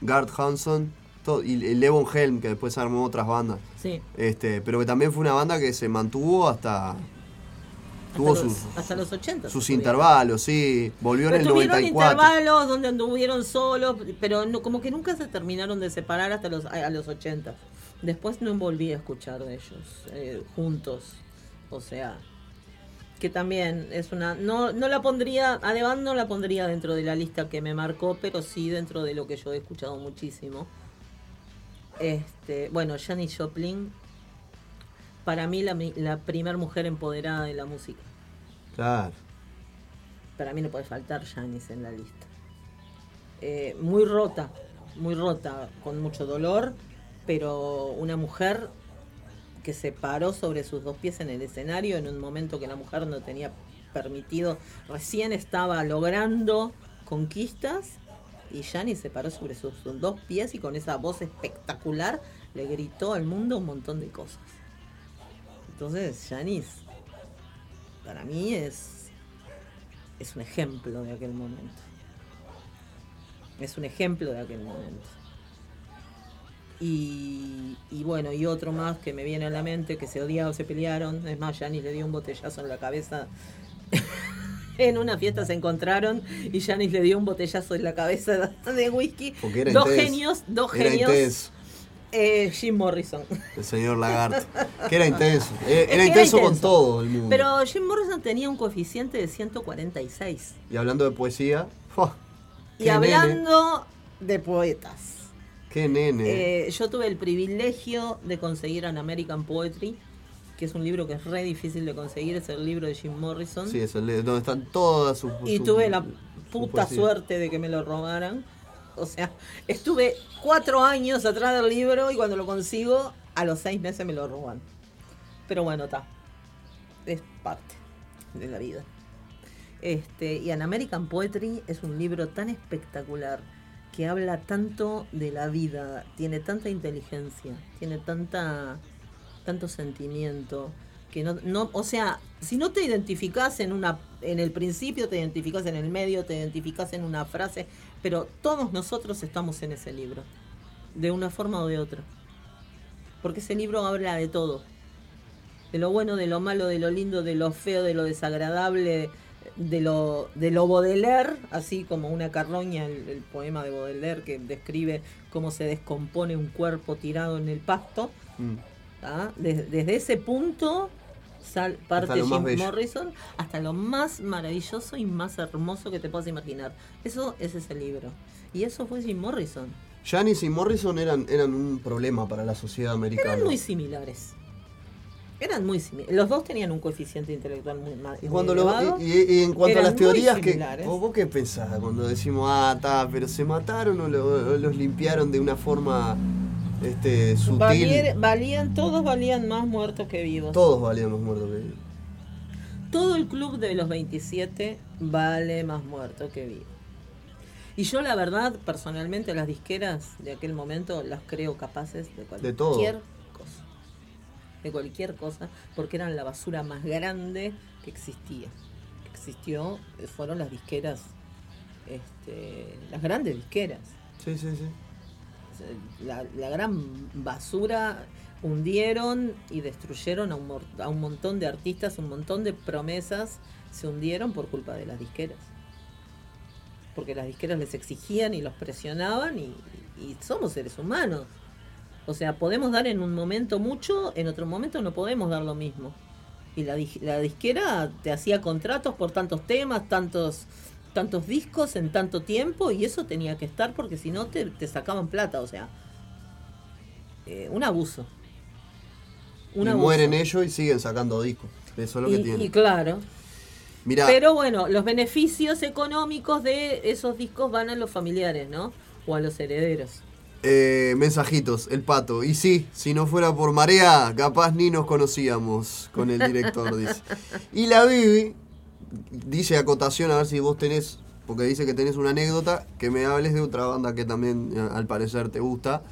Gart Hanson todo- y, y Levon Helm, que después armó otras bandas. Sí. Este, pero que también fue una banda que se mantuvo hasta. Tuvo hasta, los, sus, hasta los 80. sus intervalos, sí. Volvió en el tuvieron 94. intervalos donde anduvieron solos, pero no, como que nunca se terminaron de separar hasta los, a, a los 80. Después no volví a escuchar de ellos eh, juntos. O sea, que también es una... No, no la pondría, a The Band no la pondría dentro de la lista que me marcó, pero sí dentro de lo que yo he escuchado muchísimo. Este, bueno, Janis Joplin, para mí la, la primer mujer empoderada de la música. Claro. Para mí no puede faltar Janis en la lista. Eh, muy rota, muy rota, con mucho dolor, pero una mujer que se paró sobre sus dos pies en el escenario en un momento que la mujer no tenía permitido, recién estaba logrando conquistas y Janis se paró sobre sus, dos pies y con esa voz espectacular le gritó al mundo un montón de cosas. Entonces, Janis, para mí es, es un ejemplo de aquel momento. Es un ejemplo de aquel momento. Y, bueno, y otro más que me viene a la mente, que se odiaron, se pelearon. Es más, Janis le dio un botellazo en la cabeza. *laughs* en una fiesta se encontraron y Janis le dio un botellazo en la cabeza *laughs* de whisky. Porque era dos intenso. genios, dos Era genios. intenso. Eh, Jim Morrison. El señor Lagarto. que era intenso. *laughs* Eh, Era era intenso con todo el mundo. Pero Jim Morrison tenía un coeficiente de 146. Y hablando de poesía. Y nene. hablando de poetas. qué nene. Eh, yo tuve el privilegio de conseguir An American Poetry, que es un libro que es re difícil de conseguir, es el libro de Jim Morrison. sí, es el de- donde están todas sus. y tuve la puta suerte de que me lo robaran. O sea, estuve cuatro años atrás del libro y cuando lo consigo, a los seis meses me lo roban. Pero bueno, está. Es parte de la vida. Este, y An American Poetry es un libro tan espectacular que habla tanto de la vida, tiene tanta inteligencia, tiene tanta tanto sentimiento que no, no o sea, si no te identificás en una en el principio, te identificás en el medio, te identificás en una frase, pero todos nosotros estamos en ese libro, de una forma o de otra. Porque ese libro habla de todo. De lo bueno, de lo malo, de lo lindo, de lo feo, de lo desagradable, de lo, de lo Baudelaire, así como una carroña, el, el poema de Baudelaire que describe cómo se descompone un cuerpo tirado en el pasto. Mm. Des- desde ese punto sal, parte Jim. Morrison hasta lo más maravilloso y más hermoso que te puedas imaginar. Eso es ese libro. Y eso fue Jim Morrison. Janis y Morrison eran, eran un problema para la sociedad americana. Eran muy similares. Eran muy similares. Los dos tenían un coeficiente intelectual muy ma- Y, cuando muy lo- elevado. y, en cuanto a las teorías, que. ¿vos, vos qué pensás cuando decimos, ah, está, pero se mataron o, lo- o los limpiaron de una forma este, sutil? Valier- valían, todos valían más muertos que vivos. Todos valíamos muertos que vivos. Todo el club de los 27 vale más muerto que vivo. Y yo la verdad, personalmente, las disqueras de aquel momento las creo capaces de cualquier De todo. cosa. De cualquier cosa, porque eran la basura más grande que existía. Que existió, eh, fueron las disqueras, este, las grandes disqueras. Sí, sí, sí. La, gran basura hundieron y destruyeron a un, a un montón de artistas, un montón de promesas se hundieron por culpa de las disqueras. Porque las disqueras les exigían y los presionaban y, somos seres humanos. O sea, podemos dar en un momento mucho, en otro momento no podemos dar lo mismo. Y la, la disquera te hacía contratos por tantos temas, tantos tantos discos en tanto tiempo y eso tenía que estar porque si no te, te sacaban plata, o sea, eh, un abuso. Un y abuso. mueren ellos y siguen sacando discos. Eso es lo que Y- tiene. y claro. Mirá, Pero bueno, los beneficios económicos de esos discos van a los familiares, ¿no? O a los herederos. eh, mensajitos, el pato. Y sí, si no fuera por Marea, capaz ni nos conocíamos con el director, dice. *laughs* Y la Bibi dice acotación, a ver si vos tenés, porque dice que tenés una anécdota, que me hables de otra banda que también eh, al parecer te gusta.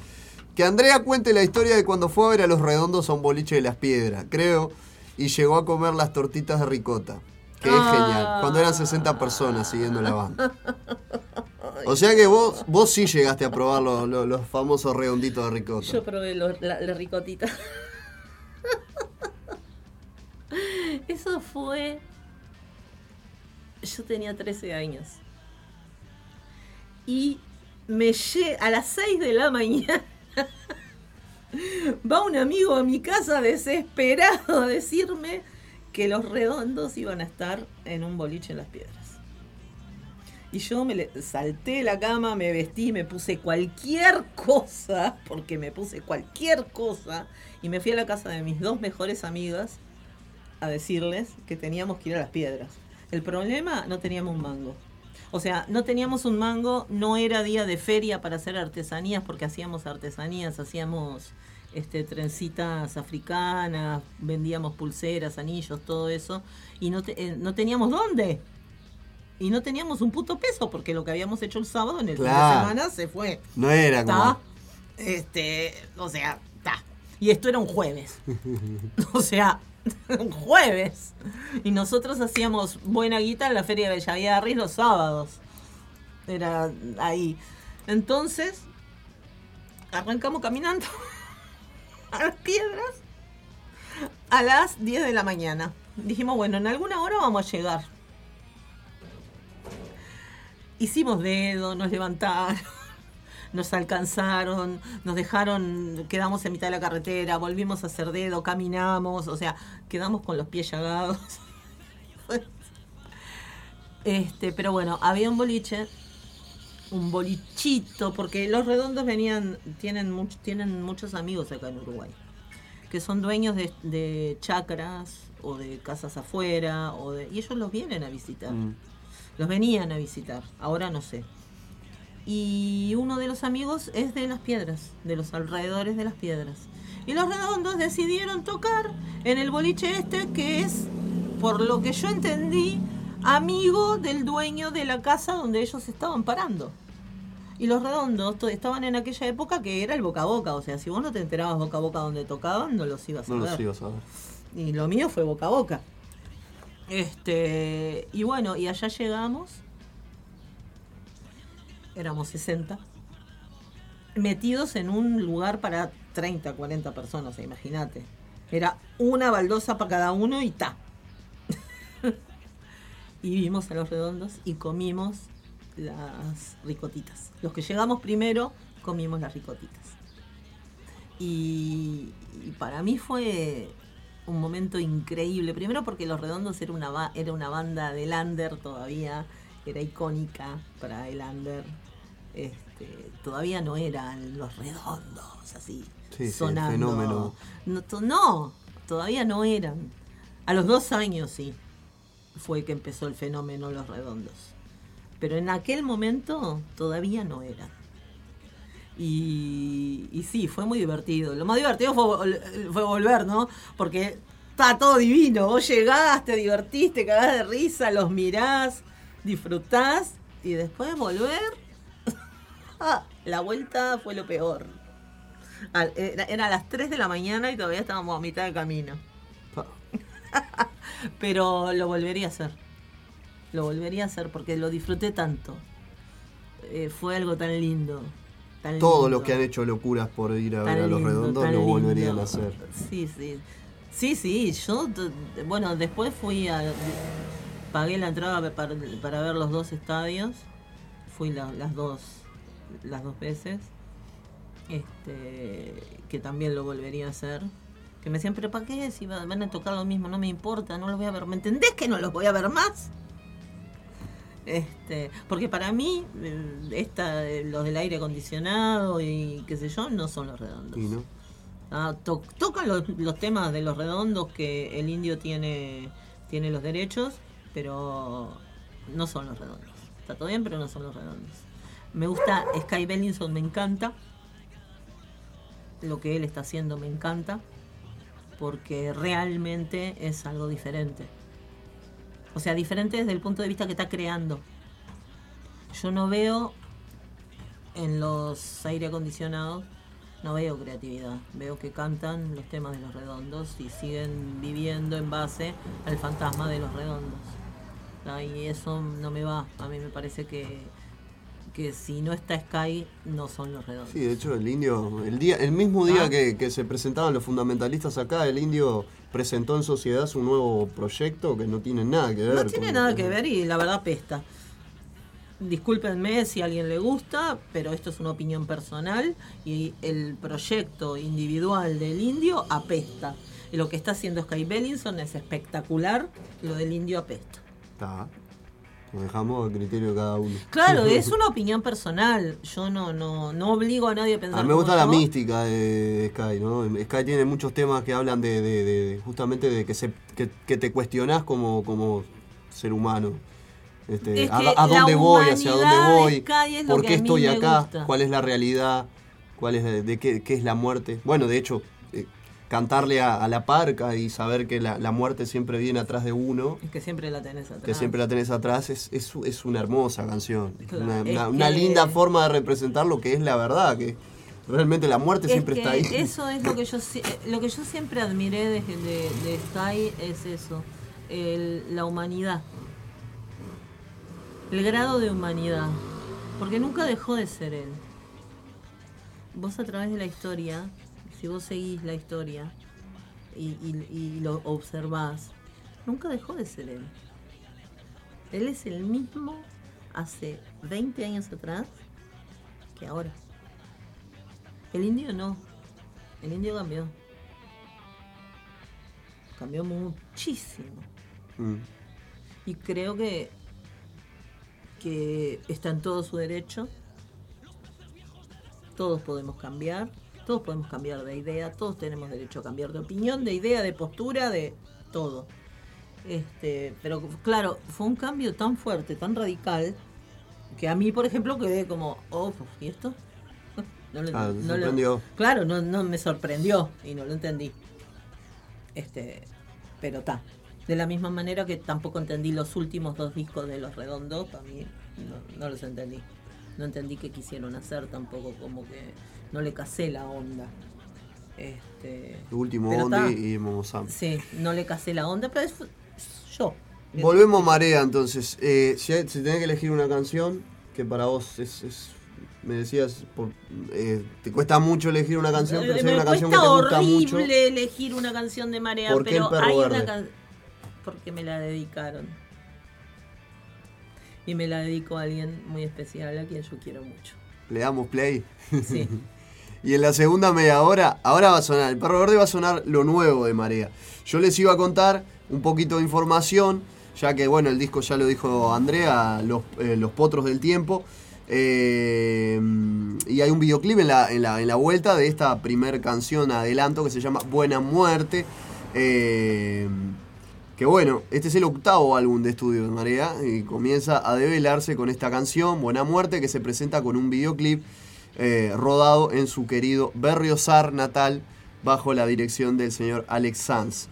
Que Andrea cuente la historia de cuando fue a ver a los redondos a un boliche de las piedras, creo, y llegó a comer las tortitas de ricota. Que es genial. Cuando eran 60 personas siguiendo la banda. *laughs* O sea que vos, vos sí llegaste a probar los, los- los famosos redonditos de ricota. Yo probé los- la, la ricotita. *laughs* Eso fue. Yo tenía 13 años. Y me lle a las 6 de la mañana. *laughs* Va un amigo a mi casa desesperado a decirme que los redondos iban a estar en un boliche en las piedras. Y yo me le- salté la cama, me vestí, me puse cualquier cosa, porque me puse cualquier cosa, y me fui a la casa de mis dos mejores amigas a decirles que teníamos que ir a las piedras. El problema, no teníamos un mango. O sea, no teníamos un mango, no era día de feria para hacer artesanías, porque hacíamos artesanías, hacíamos este, trencitas africanas, vendíamos pulseras, anillos, todo eso, y no, te- eh, no teníamos dónde. Y no teníamos un puto peso, porque lo que habíamos hecho el sábado en el fin de semana se fue. No era ¿Tá? como. Este, o sea, está. Y esto era un jueves. *laughs* O sea, *laughs* jueves. Y nosotros hacíamos buena guita en la Feria de Bellaviarris los sábados. Era ahí. Entonces, arrancamos caminando *laughs* a las piedras a las 10 de la mañana. Dijimos, bueno, en alguna hora vamos a llegar. Hicimos dedo, nos levantaron, nos alcanzaron, nos dejaron, quedamos en mitad de la carretera, volvimos a hacer dedo, caminamos, o sea, quedamos con los pies llagados. *laughs* Este, pero bueno, había un boliche, un bolichito, porque los redondos venían, tienen, much- tienen muchos amigos acá en Uruguay, que son dueños de, de chacras o de casas afuera, o de, y ellos los vienen a visitar. Mm. Los venían a visitar, ahora no sé. Y uno de los amigos es de las piedras, de los alrededores de las piedras. Y los redondos decidieron tocar en el boliche este, que es, por lo que yo entendí, amigo del dueño de la casa donde ellos estaban parando. Y los redondos estaban en aquella época que era el boca a boca. O sea, si vos no te enterabas boca a boca donde tocaban, no los ibas a No ver. los ibas a ver. Y lo mío fue boca a boca. Este, y bueno, y allá llegamos. Éramos 60. Metidos en un lugar para 30, 40 personas, imagínate. Era una baldosa para cada uno y ta. *laughs* y vimos a los redondos y comimos las ricotitas. Los que llegamos primero comimos las ricotitas. Y, para mí fue un momento increíble. Primero porque Los Redondos era una, era una banda de Lander todavía, era icónica para el Lander. Este, todavía no eran Los Redondos, así, Sí, sí, el sonando. fenómeno. No, to- no, todavía no eran. A los dos años sí, fue que empezó el fenómeno Los Redondos. Pero en aquel momento todavía no eran. Y, y sí, fue muy divertido. Lo más divertido fue, vol- fue volver, ¿no? Porque está todo divino. Vos llegás, te divertiste, cagás de risa, los mirás, disfrutás y después volver La vuelta fue lo peor. Al- Era, a las 3 de la mañana y todavía estábamos a mitad de camino. *laughs* Pero lo volvería a hacer. Lo volvería a hacer porque lo disfruté tanto. Eh, fue algo tan lindo. tan Todos lindo. los que han hecho locuras por ir a Tan ver a los lindo, redondos lo volverían a hacer. Sí, sí. Sí, sí, yo, bueno, después fui a... Pagué la entrada para, para ver los dos estadios. Fui la- las dos las dos veces. Este, que también lo volvería a hacer. Que me decían, pero ¿para qué? Si va- van a tocar lo mismo, no me importa, no los voy a ver. ¿Me entendés que no los voy a ver más? Este, porque para mí, eh, esta, eh, los del aire acondicionado y qué sé yo, no son los redondos. Y no. Ah, to- tocan los, los temas de los redondos que el indio tiene, tiene los derechos, pero no son los redondos. Está todo bien, pero no son los redondos. Me gusta Sky Bellinson, me encanta. Lo que él está haciendo me encanta. Porque realmente es algo diferente. O sea, diferente desde el punto de vista que está creando. Yo no veo en los aire acondicionados, no veo creatividad. Veo que cantan los temas de los redondos y siguen viviendo en base al fantasma de los redondos. Y eso no me va. A mí me parece que, que si no está Sky, no son los redondos. Sí, de hecho el indio, el día, el mismo día Ah. que, que se presentaban los fundamentalistas acá, el indio presentó en sociedad su nuevo proyecto que no tiene nada que ver. No tiene con- nada que ver y la verdad pesta. Discúlpenme si a alguien le gusta, pero esto es una opinión personal y el proyecto individual del indio apesta. Lo que está haciendo Sky Bellinson es espectacular, lo del indio apesta. Está. Lo dejamos a criterio de cada uno. Claro, *laughs* es una opinión personal. Yo no, no, no obligo a nadie a pensar A mí me gusta como la yo. mística de, Sky, ¿no? Sky tiene muchos temas que hablan de, de- de- justamente de que, se, que, que te cuestionás como, como ser humano. Este, Es a, que a la dónde voy, hacia dónde de voy, es por qué estoy acá, gusta. cuál es la realidad, cuál es de, de qué, qué es la muerte. Bueno, de hecho, cantarle a, a la parca y saber que la, la muerte siempre viene atrás de uno, Es que siempre la tenés atrás. que siempre la tenés atrás, es, es, es una hermosa canción. Claro, una, linda forma de representar lo que es la verdad, que realmente la muerte Es siempre que está ahí. Eso es lo que yo eh, lo que yo siempre admiré de, de, de Sky es eso, el- la humanidad, el grado de humanidad, porque nunca dejó de ser él. Vos a través de la historia, si vos seguís la historia y, y- y lo observás, nunca dejó de ser él. Él es el mismo hace 20 años atrás que ahora. El indio no. El indio cambió. Cambió muchísimo. Mm. Y creo que, que está en todo su derecho. Todos podemos cambiar. Todos podemos cambiar de idea. Todos tenemos derecho a cambiar de opinión, de idea, de postura, de todo. Este, pero claro, fue un cambio tan fuerte, tan radical, que a mí, por ejemplo, quedé como, oh, ¿y esto? *laughs* No lo- Ah, no lo- sorprendió. claro, no, no me sorprendió y no lo entendí. Este, pero está. De la misma manera que tampoco entendí los últimos dos discos de Los Redondos, para mí no, no los entendí. No entendí qué quisieron hacer tampoco, como que no le casé la onda. Este, El último está. y Momosam. Sí, no le casé la onda, pero es yo. Volvemos a Marea entonces. Eh, si, hay- si tenés que elegir una canción que para vos es. es- me decías, por, eh, te cuesta mucho elegir una canción, pero hay me una canción que te gusta horrible mucho. elegir una canción de Marea, ¿Por qué pero el perro hay verde? una canción. Porque me la dedicaron. Y me la dedico a alguien muy especial, a quien yo quiero mucho. Le damos play. Sí. *laughs* y en la segunda media hora, ahora va a sonar, el perro verde va a sonar lo nuevo de Marea. Yo les iba a contar un poquito de información, ya que bueno, el disco ya lo dijo Andrea, Los, eh, los Potros del Tiempo. Eh, y hay un videoclip en la, en, la, en la vuelta de esta primer canción adelanto que se llama Buena Muerte. Eh, que bueno, este es el octavo álbum de estudio de Marea y comienza a develarse con esta canción, Buena Muerte, que se presenta con un videoclip eh, rodado en su querido Berriozar natal bajo la dirección del señor Alex Sanz.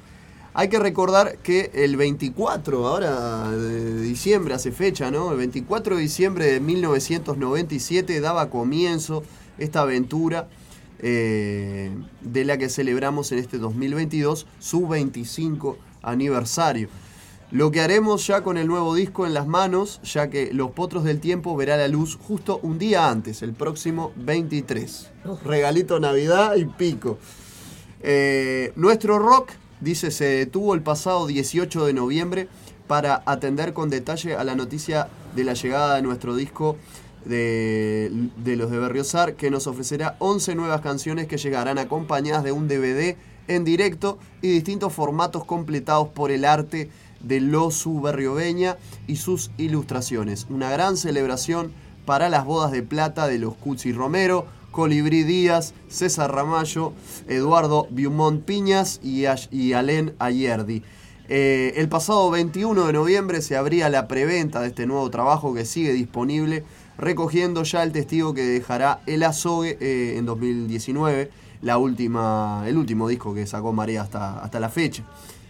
Hay que recordar que el 24, ahora de diciembre hace fecha, ¿no? El 24 de diciembre de 1997 daba comienzo esta aventura eh, de la que celebramos en este 2022 su 25 aniversario. Lo que haremos ya con el nuevo disco en las manos, ya que Los Potros del Tiempo verá la luz justo un día antes, el próximo 23. Regalito Navidad y pico. Eh, nuestro rock, dice, se detuvo el pasado 18 de noviembre para atender con detalle a la noticia de la llegada de nuestro disco de, los de Berriozar, que nos ofrecerá 11 nuevas canciones que llegarán acompañadas de un DVD en directo y distintos formatos completados por el arte de Losu Berrioveña y sus ilustraciones. Una gran celebración para las bodas de plata de los Cuzzi Romero, Colibrí Díaz, César Ramallo, Eduardo Beaumont Piñas y, y Alén Ayerdi. Eh, el pasado 21 de noviembre se abría la preventa de este nuevo trabajo que sigue disponible, recogiendo ya el testigo que dejará el Azogue eh, en 2019, la última, el último disco que sacó Marea hasta, hasta la fecha.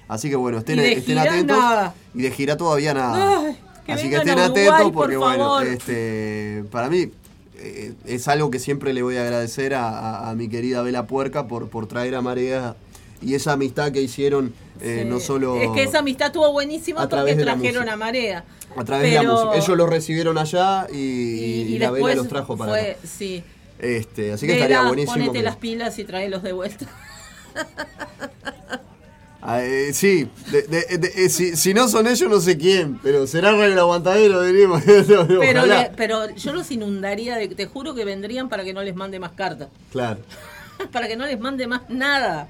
Así que bueno, estén, Y estén gira atentos. nada. Y de gira todavía nada. Ay, que Así que estén Uruguay, atentos por porque bueno, este, para mí eh, es algo que siempre le voy a agradecer a, a- a mi querida Vela Puerca por, por traer a Marea y esa amistad que hicieron eh, Sí. no solo Es que esa amistad estuvo buenísima porque trajeron a Marea. a través de la música. Ellos lo recibieron allá y, Y, y y la Vela los trajo para fue, acá. sí. Este, así que estaría buenísimo. Ponete que- las pilas y tráelos de vuelta. *laughs* Ah, eh, sí, de- de- de- eh, si, si no son ellos no sé quién, pero será el aguantadero, diríamos. *laughs* Pero, le- pero yo los inundaría, de, te juro que vendrían para que no les mande más cartas. Claro. *laughs* para que no les mande más nada.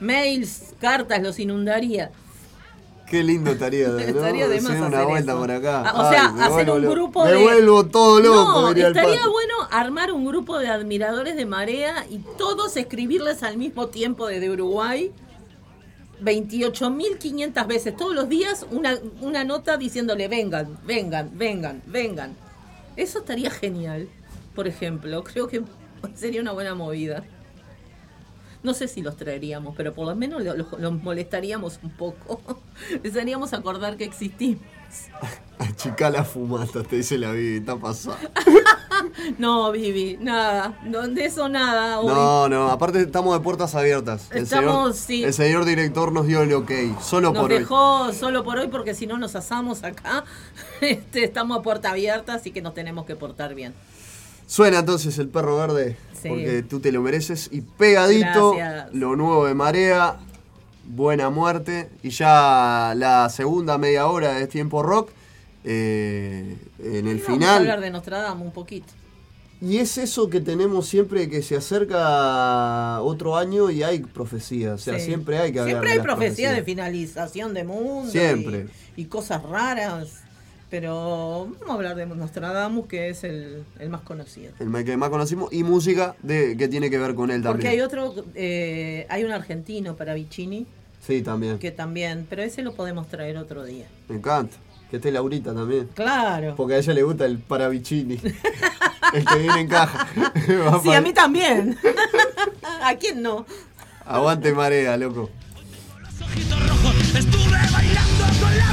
Mails, cartas, los inundaría. Qué lindo estaría, *laughs* ¿no? Estaría de más Hacer una hacer vuelta eso. por acá. Ah, o sea, Ay, me hacer vuelvo un grupo me de. vuelvo todo loco, No, diría estaría bueno armar un grupo de admiradores de Marea y todos escribirles al mismo tiempo desde Uruguay 28.500 veces, todos los días, una, una nota diciéndole vengan, vengan, vengan, vengan. Eso estaría genial, por ejemplo. Creo que *laughs* sería una buena movida. No sé si los traeríamos, pero por lo menos lo- los, los molestaríamos un poco. *laughs* Les haríamos acordar que existimos. Chica la fumata, te dice la Vivi, está pasada. *laughs* No, Vivi, nada. No, de eso nada. hoy. No, no, aparte estamos de puertas abiertas. El Estamos, señor, sí. el señor director nos dio el ok, solo Nos por hoy. dejó solo por hoy porque si no nos asamos acá. *laughs* Este, estamos a puerta abierta, así que nos tenemos que portar bien. Suena entonces el perro verde, Sí. porque tú te lo mereces. Y pegadito, Gracias. lo nuevo de Marea, Buena Muerte. Y ya la segunda media hora de Tiempo Rock, eh, en el Vamos a final. hablar de Nostradamus un poquito. Y es eso que tenemos siempre que se acerca otro año y hay profecía. O sea, Sí. siempre hay que hablar Siempre de hay las profecía de profecías. finalización de mundo. Siempre. Y, y cosas raras. Pero vamos a hablar de Nostradamus, que es el, el más conocido. El que más conocimos. Y música de, que tiene que ver con él Porque también. hay otro, eh, hay un argentino para Vicini, Sí, también. que también, pero ese lo podemos traer otro día. Me encanta. Que esté Laurita también. Claro. Porque a ella le gusta el Paravicini. el que viene en caja. *laughs* Sí, a mí también. *laughs* ¿A quién no? Aguante marea, loco. Estuve bailando con la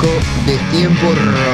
Arrancó Destiempo Rock.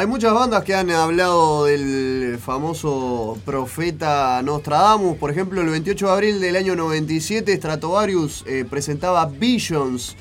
Hay muchas bandas que han hablado del famoso profeta Nostradamus. Por ejemplo, el 28 de abril del año 97, Stratovarius eh, presentaba Visions,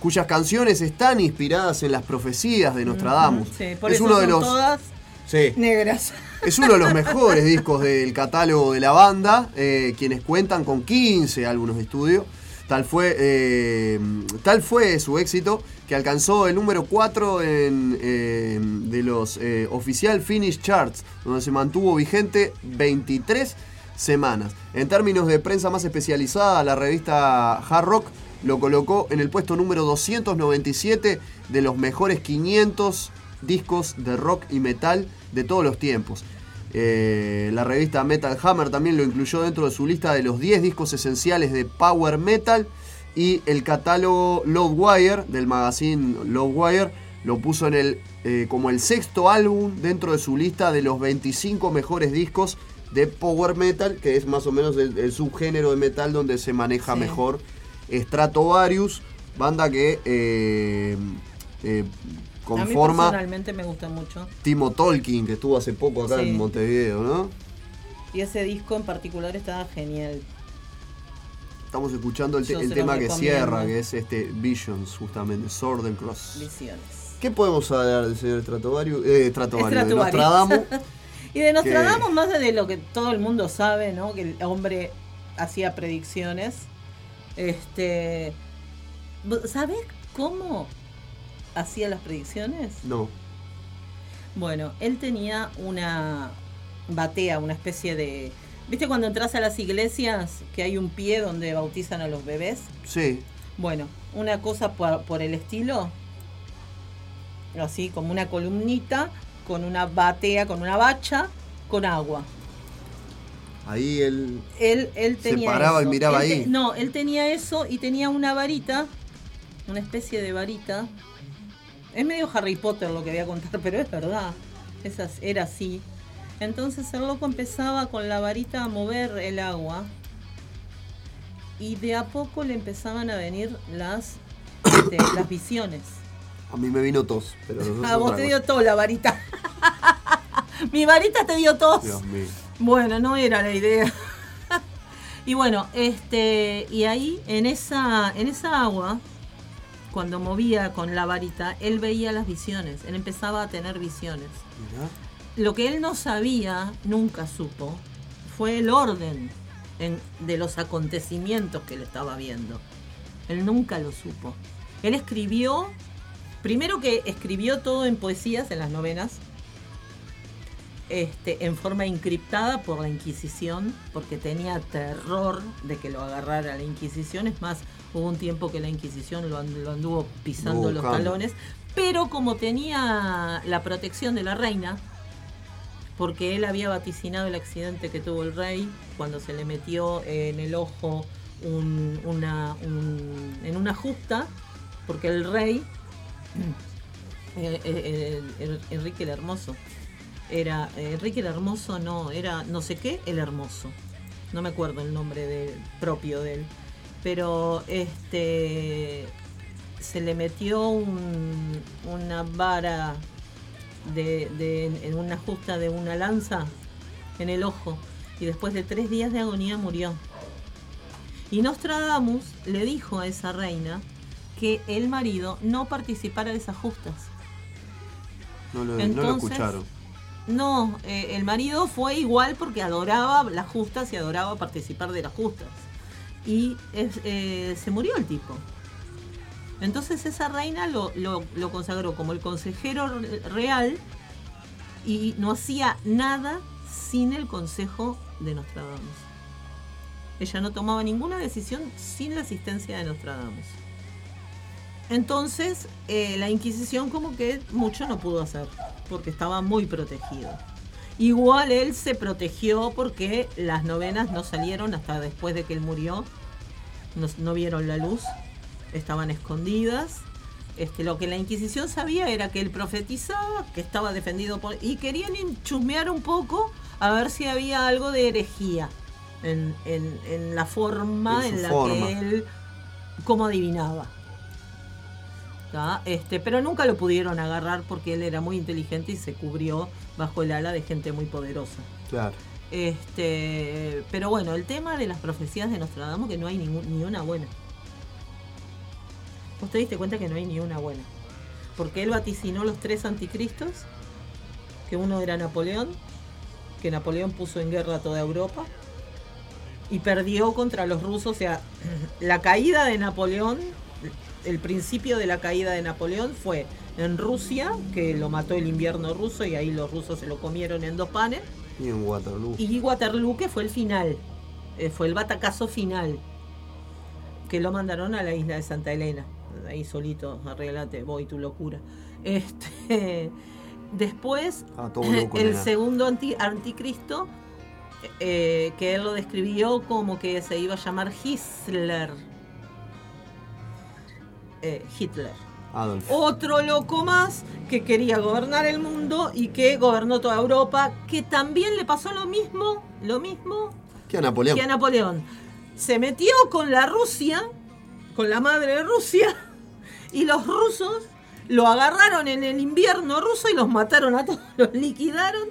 cuyas canciones están inspiradas en las profecías de Nostradamus. Sí, por es eso uno de son los. todas Sí. negras. *laughs* Es uno de los mejores discos del catálogo de la banda, eh, quienes cuentan con 15 álbumes de estudio. Tal fue, eh, tal fue su éxito que alcanzó el número 4 en, eh, de los eh, Official Finish Charts, donde se mantuvo vigente 23 semanas. En términos de prensa más especializada, la revista Hard Rock lo colocó en el puesto número 297 de los mejores 500 discos de rock y metal de todos los tiempos. Eh, la revista Metal Hammer también lo incluyó dentro de su lista de los 10 discos esenciales de Power Metal y el catálogo Loadwire del magazine Loadwire lo puso en el, eh, como el sexto álbum dentro de su lista de los 25 mejores discos de Power Metal, que es más o menos el, el subgénero de metal donde se maneja Sí. mejor Stratovarius, banda que eh, eh, A mí conforma personalmente me gusta mucho. Timo Tolkien, que estuvo hace poco acá Sí. en Montevideo, ¿no? Y ese disco en particular estaba genial. Estamos escuchando el, te- tema que cierra, que es este Visions, justamente, Sword and Cross. Visiones. ¿Qué podemos hablar del señor Stratovarius? Eh, Stratovarius, de. Nostradamus. *laughs* y de Nostradamus, más de lo que todo el mundo sabe, ¿no? Que el hombre hacía predicciones. Este. ¿Sabes cómo hacía las predicciones? No. Bueno, él tenía una batea, una especie de. ¿Viste cuando entras a las iglesias que hay un pie donde bautizan a los bebés? Sí. Bueno, una cosa por, por el estilo, así como una columnita con una batea, con una bacha, con agua. Ahí él. Él, él Se tenía paraba y eso. miraba Él te- ahí. no, él tenía eso y tenía una varita, una especie de varita. Es medio Harry Potter lo que voy a contar, pero es verdad. Esa, era así. Entonces el loco empezaba con la varita a mover el agua y de a poco le empezaban a venir las, este, *coughs* las visiones. A mí me vino tos, pero no A vos te dio todo la varita. *laughs* Mi varita te dio tos. Dios mío. Bueno, no era la idea. *laughs* y bueno, este, y ahí en esa, en esa agua, cuando movía con la varita, él veía las visiones. Él empezaba a tener visiones. Mirá. Lo que él no sabía, nunca supo, fue el orden en- de los acontecimientos que él estaba viendo. Él nunca lo supo. Él escribió, primero que escribió todo en poesías, en las novenas, este, en forma encriptada por la Inquisición, porque tenía terror de que lo agarrara la Inquisición. Es más, hubo un tiempo que la Inquisición lo, and- lo anduvo pisando los talones, pero como tenía la protección de la reina, porque él había vaticinado el accidente que tuvo el rey cuando se le metió en el ojo un- una, un- en una justa, porque el rey, *clears throat* eh, eh, eh, Enrique el Hermoso, era Enrique el Hermoso, no, era no sé qué, el Hermoso, no me acuerdo el nombre de- propio de él, pero este se le metió un- una vara de, de- en una justa de una lanza en el ojo y después de tres días de agonía murió. Y Nostradamus le dijo a esa reina que el marido no participara de esas justas. No lo, no lo Entonces, escucharon. No, eh, el marido fue igual porque adoraba las justas y adoraba participar de las justas. Y eh, se murió el tipo. Entonces esa reina lo, consagró como el consejero re- real y no hacía nada sin el consejo de Nostradamus. Ella no tomaba ninguna decisión sin la asistencia de Nostradamus. Entonces, eh, la Inquisición como que mucho no pudo hacer, porque estaba muy protegido. Igual él se protegió porque las novenas no salieron hasta después de que él murió, no, no vieron la luz, estaban escondidas. Este, lo que la Inquisición sabía era que él profetizaba, que estaba defendido por... y querían chusmear un poco a ver si había algo de herejía en, en- en la forma En la forma. que él, como adivinaba. ¿Tá? Este, pero nunca lo pudieron agarrar porque él era muy inteligente y se cubrió bajo el ala de gente muy poderosa. Claro. Este, pero bueno, el tema de las profecías de Nostradamus que no hay ningún- ni una buena. Vos te diste cuenta que no hay ni una buena. Porque él vaticinó los tres anticristos, que uno era Napoleón, que Napoleón puso en guerra a toda Europa, y perdió contra los rusos, o sea, *clears throat* la caída de Napoleón, el principio de la caída de Napoleón fue en Rusia, que lo mató el invierno ruso y ahí los rusos se lo comieron en dos panes, Y en Waterloo. y Waterloo, que fue el final, eh, fue el batacazo final, que lo mandaron a la isla de Santa Elena, ahí solito, arreglate, voy tu locura. Este, *laughs* después, Ah, loco, *laughs* el nena. segundo anti- anticristo, eh, que él lo describió como que se iba a llamar Hitler. Eh, Hitler. Adolf. Otro loco más que quería gobernar el mundo y que gobernó toda Europa, que también le pasó lo mismo, lo mismo ¿Qué a Napoleón? que a Napoleón. Se metió con la Rusia, con la madre de Rusia, y los rusos lo agarraron en el invierno ruso y los mataron a todos, *laughs* los liquidaron.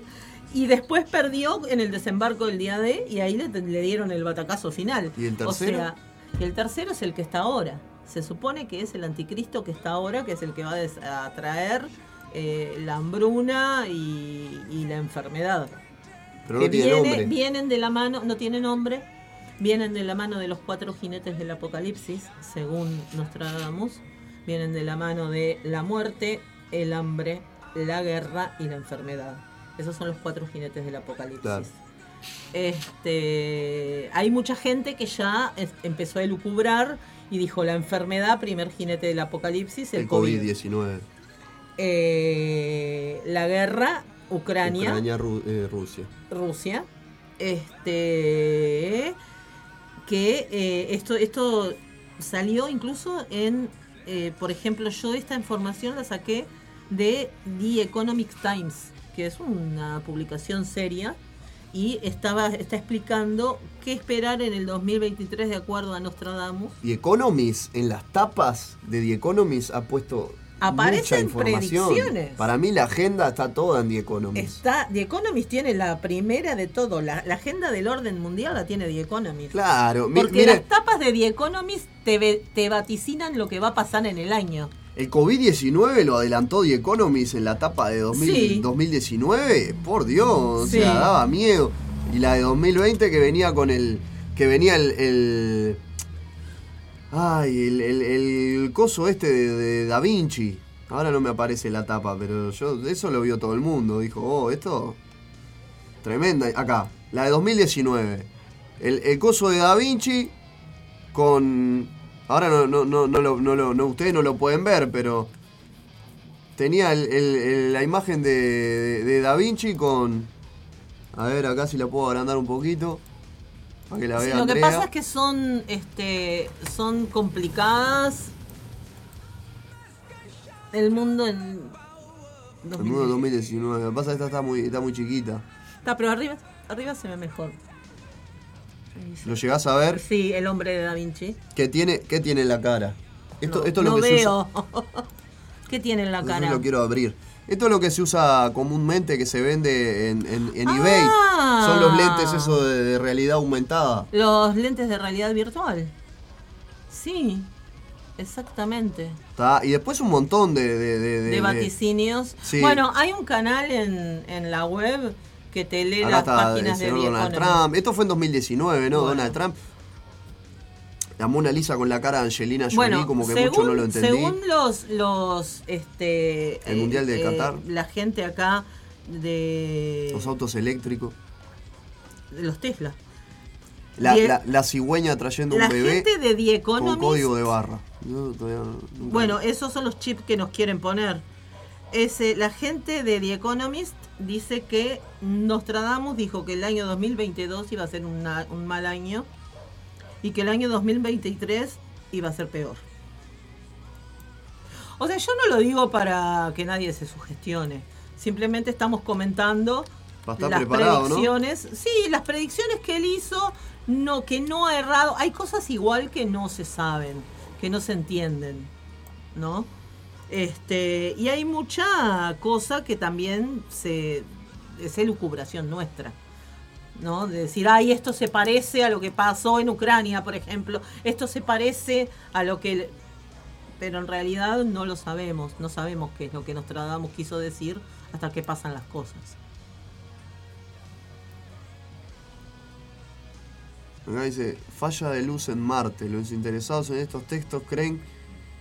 Y después perdió en el desembarco del día D y ahí le, le dieron el batacazo final. ¿Y el O tercero? sea, y el tercero es el que está ahora. Se supone que es el anticristo que está ahora, que es el que va a traer eh, la hambruna y, y la enfermedad. Pero que no tiene viene- nombre. vienen de la mano, no tiene nombre, vienen de la mano de los cuatro jinetes del apocalipsis, según Nostradamus. Vienen de la mano de la muerte, el hambre, la guerra y la enfermedad. Esos son los cuatro jinetes del apocalipsis. Claro. Este, hay mucha gente que ya es- empezó a elucubrar y dijo la enfermedad, primer jinete del apocalipsis, el, El COVID. COVID-19. Eh, la guerra, Ucrania, Ucrania, Ru- eh, Rusia. Rusia. Este que eh, esto, esto salió incluso en, eh, por ejemplo, yo esta información la saqué de The Economic Times, que es una publicación seria y estaba está explicando qué esperar en el 2023 de acuerdo a Nostradamus. The Economist, en las tapas de The Economist ha puesto mucha Aparecen información. predicciones. Para mí la agenda está toda en The Economist. Está, The Economist tiene la primera de todo, la, la agenda del orden mundial la tiene The Economist. Claro, Porque mire, las tapas de The Economist te, te vaticinan lo que va a pasar en el año. El COVID-19 lo adelantó The Economist en la tapa de 2000 Sí. 2019. Por Dios, o Sí. sea, daba miedo. Y la de 2020 que venía con el... Que venía el... el- ay, el, el- el coso este de, de Da Vinci. Ahora no me aparece la tapa, pero yo eso lo vio todo el mundo. Dijo, oh, esto... Tremenda. Acá, la de 2019. El, el coso de Da Vinci con... Ahora no, no, no, no, lo- no lo- no- ustedes no lo pueden ver, pero tenía el- el- el- la imagen de, de- de Da Vinci con... A ver, acá si la puedo agrandar un poquito. Para que la vea lo que pasa es que son, este, son complicadas. El mundo en... El mundo 2019. Lo que pasa es que esta está muy, está muy chiquita. Está, pero arriba, arriba se ve mejor. ¿Lo llegás a ver? Sí, el hombre de Da Vinci. ¿Qué tiene, qué tiene en la cara? Esto, no, esto es lo no que se veo. usa. *laughs* ¿Qué tiene en la Eso cara? lo quiero abrir. Esto es lo que se usa comúnmente, que se vende en, en- en Ah. eBay. Son los lentes eso de, de realidad aumentada. Los lentes de realidad virtual. Sí, exactamente. ¿tá? Y después un montón de... De, de- de- De vaticinios. Sí. Bueno, hay un canal en, en la web que te lee Acá las páginas de Donald. Trump. Esto fue en 2019, ¿no? Bueno. Donald Trump. La Mona Lisa con la cara de Angelina Jolie, Bueno, como que según, mucho no lo entendí. según los, los este, El Mundial de Qatar. la gente acá de, Los autos eléctricos. de los Tesla. La, Die- la- la cigüeña trayendo la un bebé gente de The con Economist código de barra. Yo todavía nunca- Bueno, esos son los chips que nos quieren poner. Ese, la gente de The Economist dice que Nostradamus dijo que el año 2022 iba a ser una- un mal año y que el año 2023 iba a ser peor. O sea, yo no lo digo para que nadie se sugestione. Simplemente estamos comentando las predicciones. Sí, las predicciones que él hizo, no, que no ha errado. Hay cosas igual que no se saben, que no se entienden, ¿no? Este, y hay mucha cosa que también se, es elucubración nuestra. ¿no? De decir, ay, esto se parece a lo que pasó en Ucrania, por ejemplo, esto se parece a lo que... Pero en realidad no lo sabemos, no sabemos qué es lo que Nostradamus quiso decir hasta que pasan las cosas. Dice, falla de luz en Marte. Los interesados en estos textos creen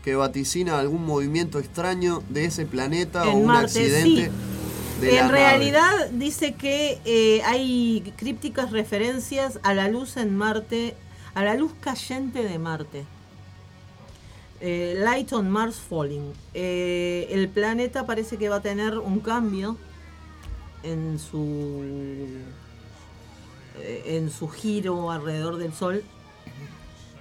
que vaticina algún movimiento extraño de ese planeta o un Marte, accidente sí. de la en nave. realidad dice que eh, hay crípticas referencias a la luz en Marte, a la luz cayente de Marte. Eh, Light on Mars Falling. Eh, el planeta parece que va a tener un cambio en su en su giro alrededor del Sol.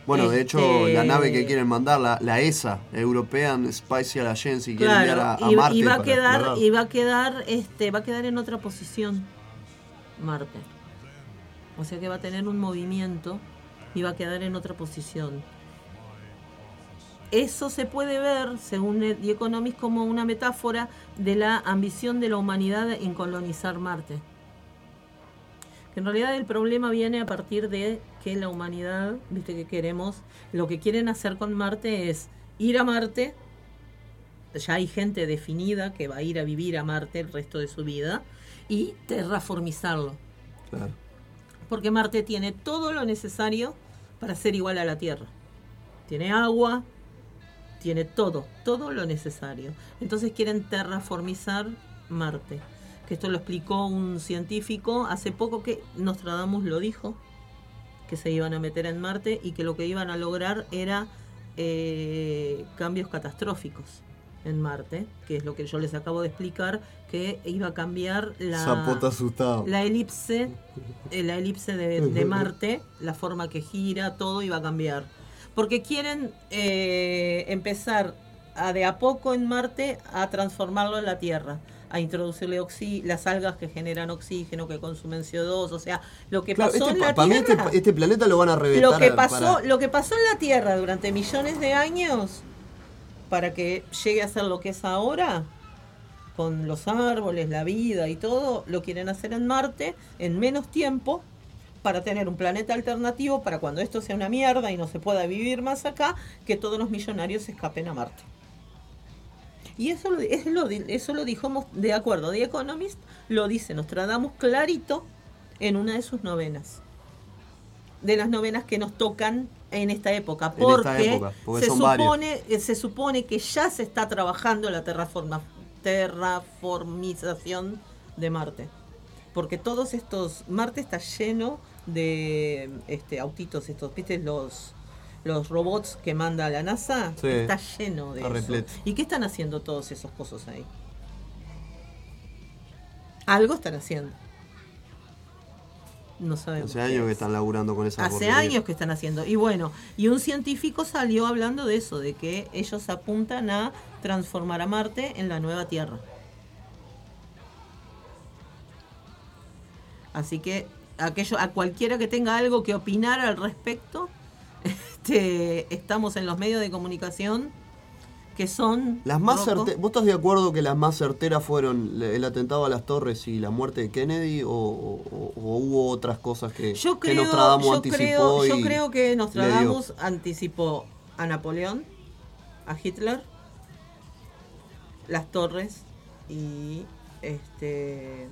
Bueno, de hecho, Este- la nave que quieren mandar, la, la ESA, European Spatial Agency, quiere enviar a, Claro, a y, Marte. y va a quedar, explorar. y va a quedar, este, va a quedar en otra posición Marte. O sea que va a tener un movimiento y va a quedar en otra posición. Eso se puede ver, según The Economist, como una metáfora de la ambición de la humanidad en colonizar Marte. Que en realidad el problema viene a partir de que la humanidad, viste que queremos, lo que quieren hacer con Marte es ir a Marte, ya hay gente definida que va a ir a vivir a Marte el resto de su vida y terraformizarlo. Claro. Porque Marte tiene todo lo necesario para ser igual a la Tierra. Tiene agua, tiene todo, todo lo necesario. Entonces quieren terraformizar Marte. Que esto lo explicó un científico hace poco que Nostradamus lo dijo, que se iban a meter en Marte y que lo que iban a lograr era eh, cambios catastróficos en Marte, que es lo que yo les acabo de explicar, que iba a cambiar la, elipse, eh, la elipse de, de Marte, la forma que gira, todo iba a cambiar. Porque quieren eh, empezar a de a poco en Marte a transformarlo en la Tierra, a introducirle oxi las algas que generan oxígeno, que consumen CO2, o sea, lo que Claro, pasó este, en la para mí Tierra. este, este planeta lo van a reventar. Lo que pasó, para- lo que pasó en la Tierra durante millones de años para que llegue a ser lo que es ahora, con los árboles, la vida y todo, lo quieren hacer en Marte en menos tiempo para tener un planeta alternativo para cuando esto sea una mierda y no se pueda vivir más acá, que todos los millonarios se escapen a Marte. Y eso lo, eso lo, eso lo dijo de acuerdo, The Economist lo dice Nostradamus clarito en una de sus novenas. De las novenas que nos tocan en esta época. Porque, esta época, porque se, varios. supone, eh, se supone que ya se está trabajando la terraforma, terraformización de Marte. Porque todos estos. Marte está lleno de este autitos, estos, ¿viste? Los, los robots que manda la NASA. Sí. Está lleno de Está eso. repleto. ¿Y qué están haciendo todos esos cosas ahí? Algo están haciendo. No sabemos. Hace años que es. están laburando con esa Hace porquería. años que están haciendo. Y bueno, y un científico salió hablando de eso, de que ellos apuntan a transformar a Marte en la nueva Tierra. Así que aquello, a cualquiera que tenga algo que opinar al respecto, este, estamos en los medios de comunicación que son Las más Rocco. certe- ¿Vos estás de acuerdo que las más certeras fueron el atentado a las torres y la muerte de Kennedy o, o- o hubo otras cosas que, Yo que creo, Nostradamus yo anticipó creo, yo creo que Nostradamus anticipó a Napoleón, a Hitler, las torres y este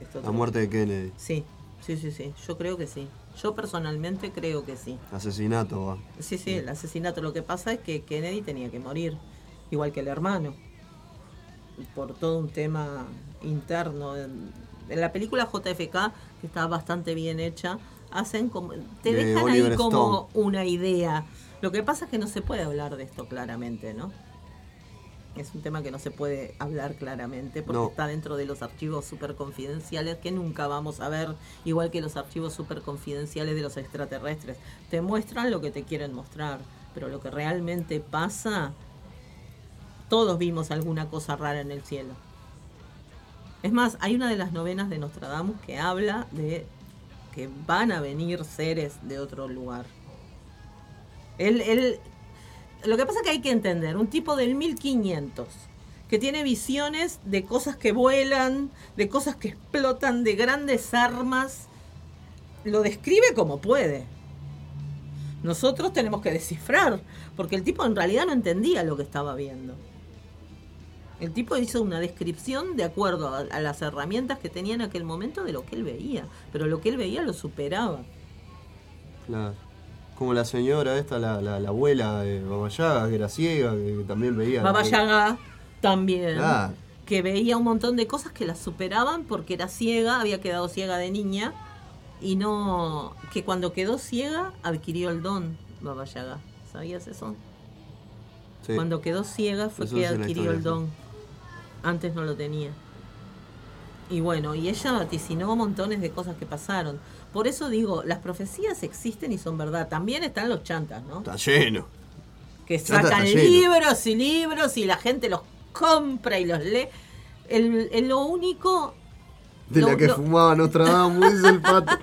esto la muerte de Kennedy? Sí, sí, sí, sí. Yo creo que sí. Yo personalmente creo que sí. Asesinato, va. Sí, sí, el asesinato. Lo que pasa es que Kennedy tenía que morir, igual que el hermano, por todo un tema interno. En, la película JFK, que está bastante bien hecha, hacen como te De dejan Oliver ahí como Stone. una idea. Lo que pasa es que no se puede hablar de esto claramente, ¿no? Es un tema que no se puede hablar claramente porque No. está dentro de los archivos super confidenciales que nunca vamos a ver, igual que los archivos super confidenciales de los extraterrestres. Te muestran lo que te quieren mostrar, pero lo que realmente pasa, todos vimos alguna cosa rara en el cielo. Es más, hay una de las novenas de Nostradamus que habla de que van a venir seres de otro lugar. Él, él Lo que pasa es que hay que entender, un tipo del 1500 que tiene visiones de cosas que vuelan, de cosas que explotan, de grandes armas, lo describe como puede. Nosotros tenemos que descifrar, porque el tipo en realidad no entendía lo que estaba viendo. El tipo hizo una descripción de acuerdo a, a las herramientas que tenía en aquel momento de lo que él veía, pero lo que él veía lo superaba. Claro. Como la señora esta, la, la, la abuela de Baba Yaga, que era ciega, que, también veía. Baba Yaga también, Claro. que veía un montón de cosas que la superaban porque era ciega, había quedado ciega de niña y no que cuando quedó ciega adquirió el don Baba Yaga. ¿Sabías eso? Sí. Cuando quedó ciega fue Eso que adquirió el don. Antes no lo tenía. Y bueno, y ella vaticinó montones de cosas que pasaron. Por eso digo, las profecías existen y son verdad. También están los chantas, ¿no? Está lleno. que Chanta sacan lleno. libros y libros y la gente los compra y los lee. El, el- lo único, De la que no. fumaba Nostradamus, dice el pato.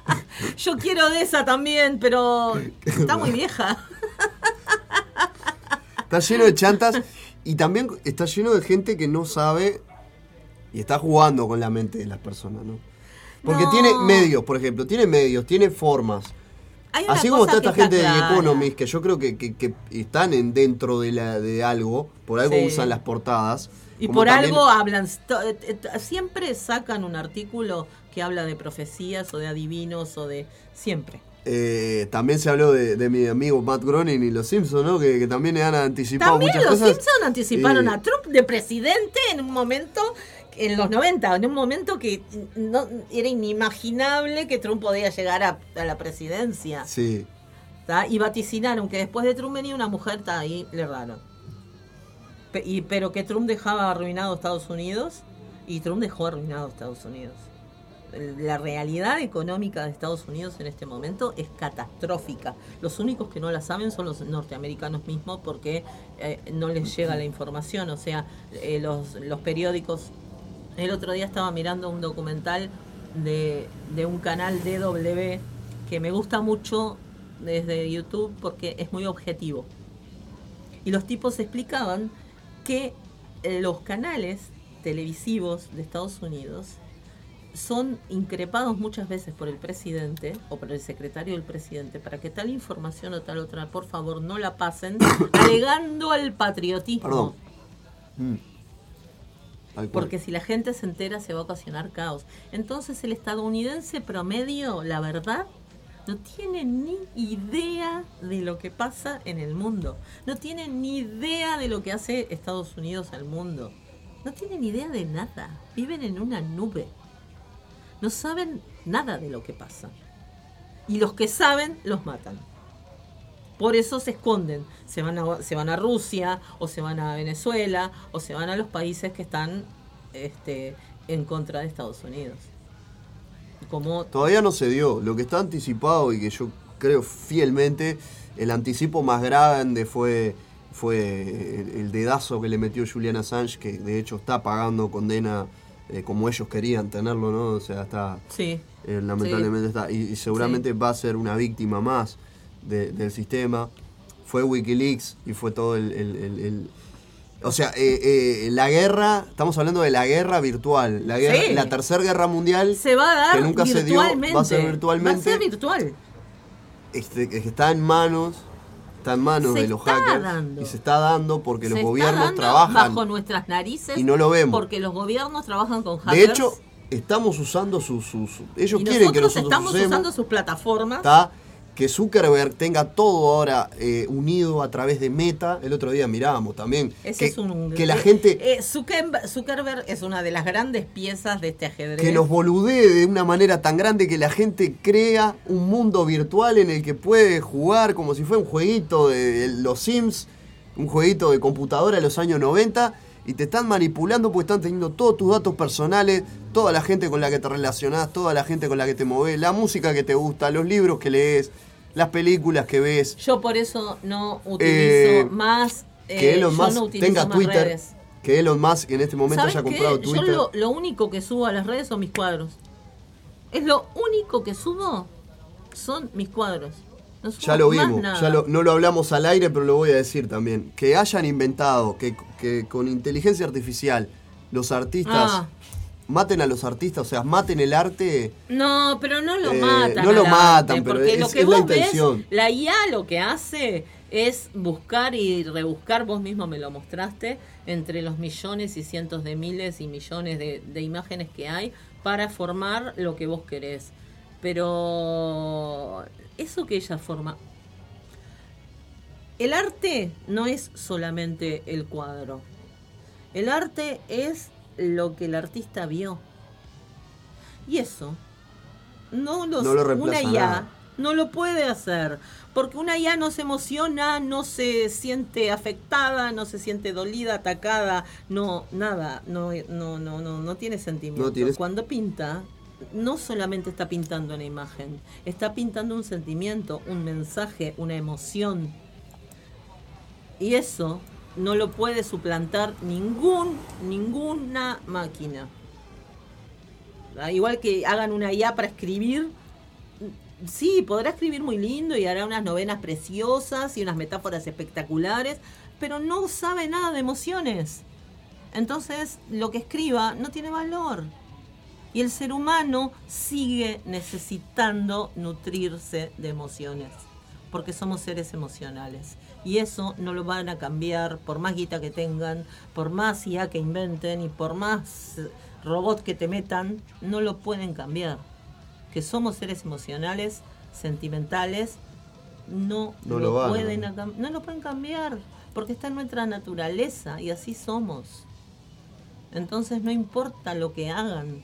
*laughs* yo quiero de esa también, pero está muy vieja. Está lleno de chantas y también está lleno de gente que no sabe y está jugando con la mente de las personas, ¿no? Porque No. tiene medios, por ejemplo, tiene medios, tiene formas. Así como está esta gente de clara. The Economist, que yo creo que, que- que están en, dentro de, la, de algo, por algo Sí. usan las portadas. Y por también- algo hablan, eh, eh, siempre sacan un artículo que habla de profecías o de adivinos o de... Siempre. eh, también se habló de, de mi amigo Matt Groening y los Simpsons, ¿no? Que, que también le han anticipado También muchas los cosas. Simpson anticiparon Y- a Trump de presidente en un momento, en los 90, en un momento que no era inimaginable que Trump podía llegar a, a la presidencia. Sí. ¿tá? Y vaticinaron que después de Trump venía una mujer, está ahí, le raro. Pe- y, pero que Trump dejaba arruinado a Estados Unidos y Trump dejó arruinado a Estados Unidos. La realidad económica de Estados Unidos en este momento es catastrófica. Los únicos que no la saben son los norteamericanos mismos porque eh, no les llega la información. O sea, eh, los, los periódicos. El otro día estaba mirando un documental de, de un canal DW que me gusta mucho desde YouTube porque es muy objetivo. Y los tipos explicaban que eh, los canales televisivos de Estados Unidos son increpados muchas veces por el presidente o por el secretario del presidente para que tal información o tal otra, por favor, no la pasen, *coughs* alegando al patriotismo. Perdón. Mm. Porque si la gente se entera se va a ocasionar caos. Entonces el estadounidense promedio, la verdad, no tiene ni idea de lo que pasa en el mundo. No tiene ni idea de lo que hace Estados Unidos al mundo. No tienen ni idea de nada. Viven en una nube. No saben nada de lo que pasa. Y los que saben los matan. Por eso se esconden. Se van, a, se van a Rusia, o se van a Venezuela, o se van a los países que están este, en contra de Estados Unidos. Como Todavía no se dio. Lo que está anticipado y que yo creo fielmente, el anticipo más grande fue, fue el, el dedazo que le metió Julian Assange, que de hecho está pagando condena eh, como ellos querían tenerlo, ¿no? O sea, está. Sí. eh, lamentablemente está. Y, y seguramente va a ser una víctima más de- del sistema. Fue Wikileaks y fue todo el. el- el- el- o sea, eh, eh, la guerra, estamos hablando de la guerra virtual, la, guerra, Sí. la tercera guerra mundial se va a dar que nunca se dio, va a ser virtualmente. Va a ser virtual. este, que está en manos, está en manos Se de los hackers dando. y se está dando porque Se los gobiernos trabajan. bajo nuestras narices y no lo vemos. porque los gobiernos trabajan con hackers. De hecho, estamos usando sus, sus- ellos y quieren que nosotros nosotros estamos usemos, usando sus plataformas. Que Zuckerberg tenga todo ahora eh, unido a través de Meta. El otro día mirábamos también Ese que, es un, que la eh, gente eh, Zuckerberg, Zuckerberg es una de las grandes piezas de este ajedrez. que nos boludee de una manera tan grande que la gente crea un mundo virtual en el que puede jugar como si fuera un jueguito de los Sims, un jueguito de computadora de los años 90 y te están manipulando porque están teniendo todos tus datos personales, toda la gente con la que te relacionás, toda la gente con la que te moves, la música que te gusta, los libros que lees, las películas que ves. Yo por eso no utilizo Eh, más. eh, que Elon yo Musk no tenga más Twitter, redes. que Elon Musk en este momento ¿Sabes haya qué? comprado Yo Twitter. lo, lo único que subo a las redes son mis cuadros. Es lo único que subo son mis cuadros. No Ya lo vimos, ya lo- no lo hablamos al aire, pero lo voy a decir también. Que hayan inventado que, que con inteligencia artificial los artistas Ah. maten a los artistas, o sea, maten el arte. No, pero no lo Eh, matan. no lo matan, pero es- lo que es la ves, intención. la IA lo que hace es buscar y rebuscar, vos mismo me lo mostraste, entre los millones y cientos de miles y millones de, de imágenes que hay para formar lo que vos querés. Pero eso que ella forma... El arte no es solamente el cuadro. El arte es lo que el artista vio. Y eso no, los- No lo una IA nada. no lo puede hacer. Porque una IA no se emociona, no se siente afectada, no se siente dolida, atacada, no, nada, no, no, no, no, no tiene. No tiene- Cuando pinta, no solamente está pintando una imagen, está pintando un sentimiento, un mensaje, una emoción. Y eso no lo puede suplantar ningún, ninguna máquina. Ah, Igual que hagan una IA para escribir, sí, podrá escribir muy lindo y hará unas novenas preciosas y unas metáforas espectaculares, pero no sabe nada de emociones. Entonces, lo que escriba no tiene valor. Y el ser humano sigue necesitando nutrirse de emociones, porque somos seres emocionales. Y eso no lo van a cambiar por más guita que tengan, por más IA que inventen y por más eh, robot que te metan, no lo pueden cambiar. Que somos seres emocionales, sentimentales, no, No lo, pueden no lo pueden cambiar, porque está en nuestra naturaleza y así somos. Entonces no importa lo que hagan,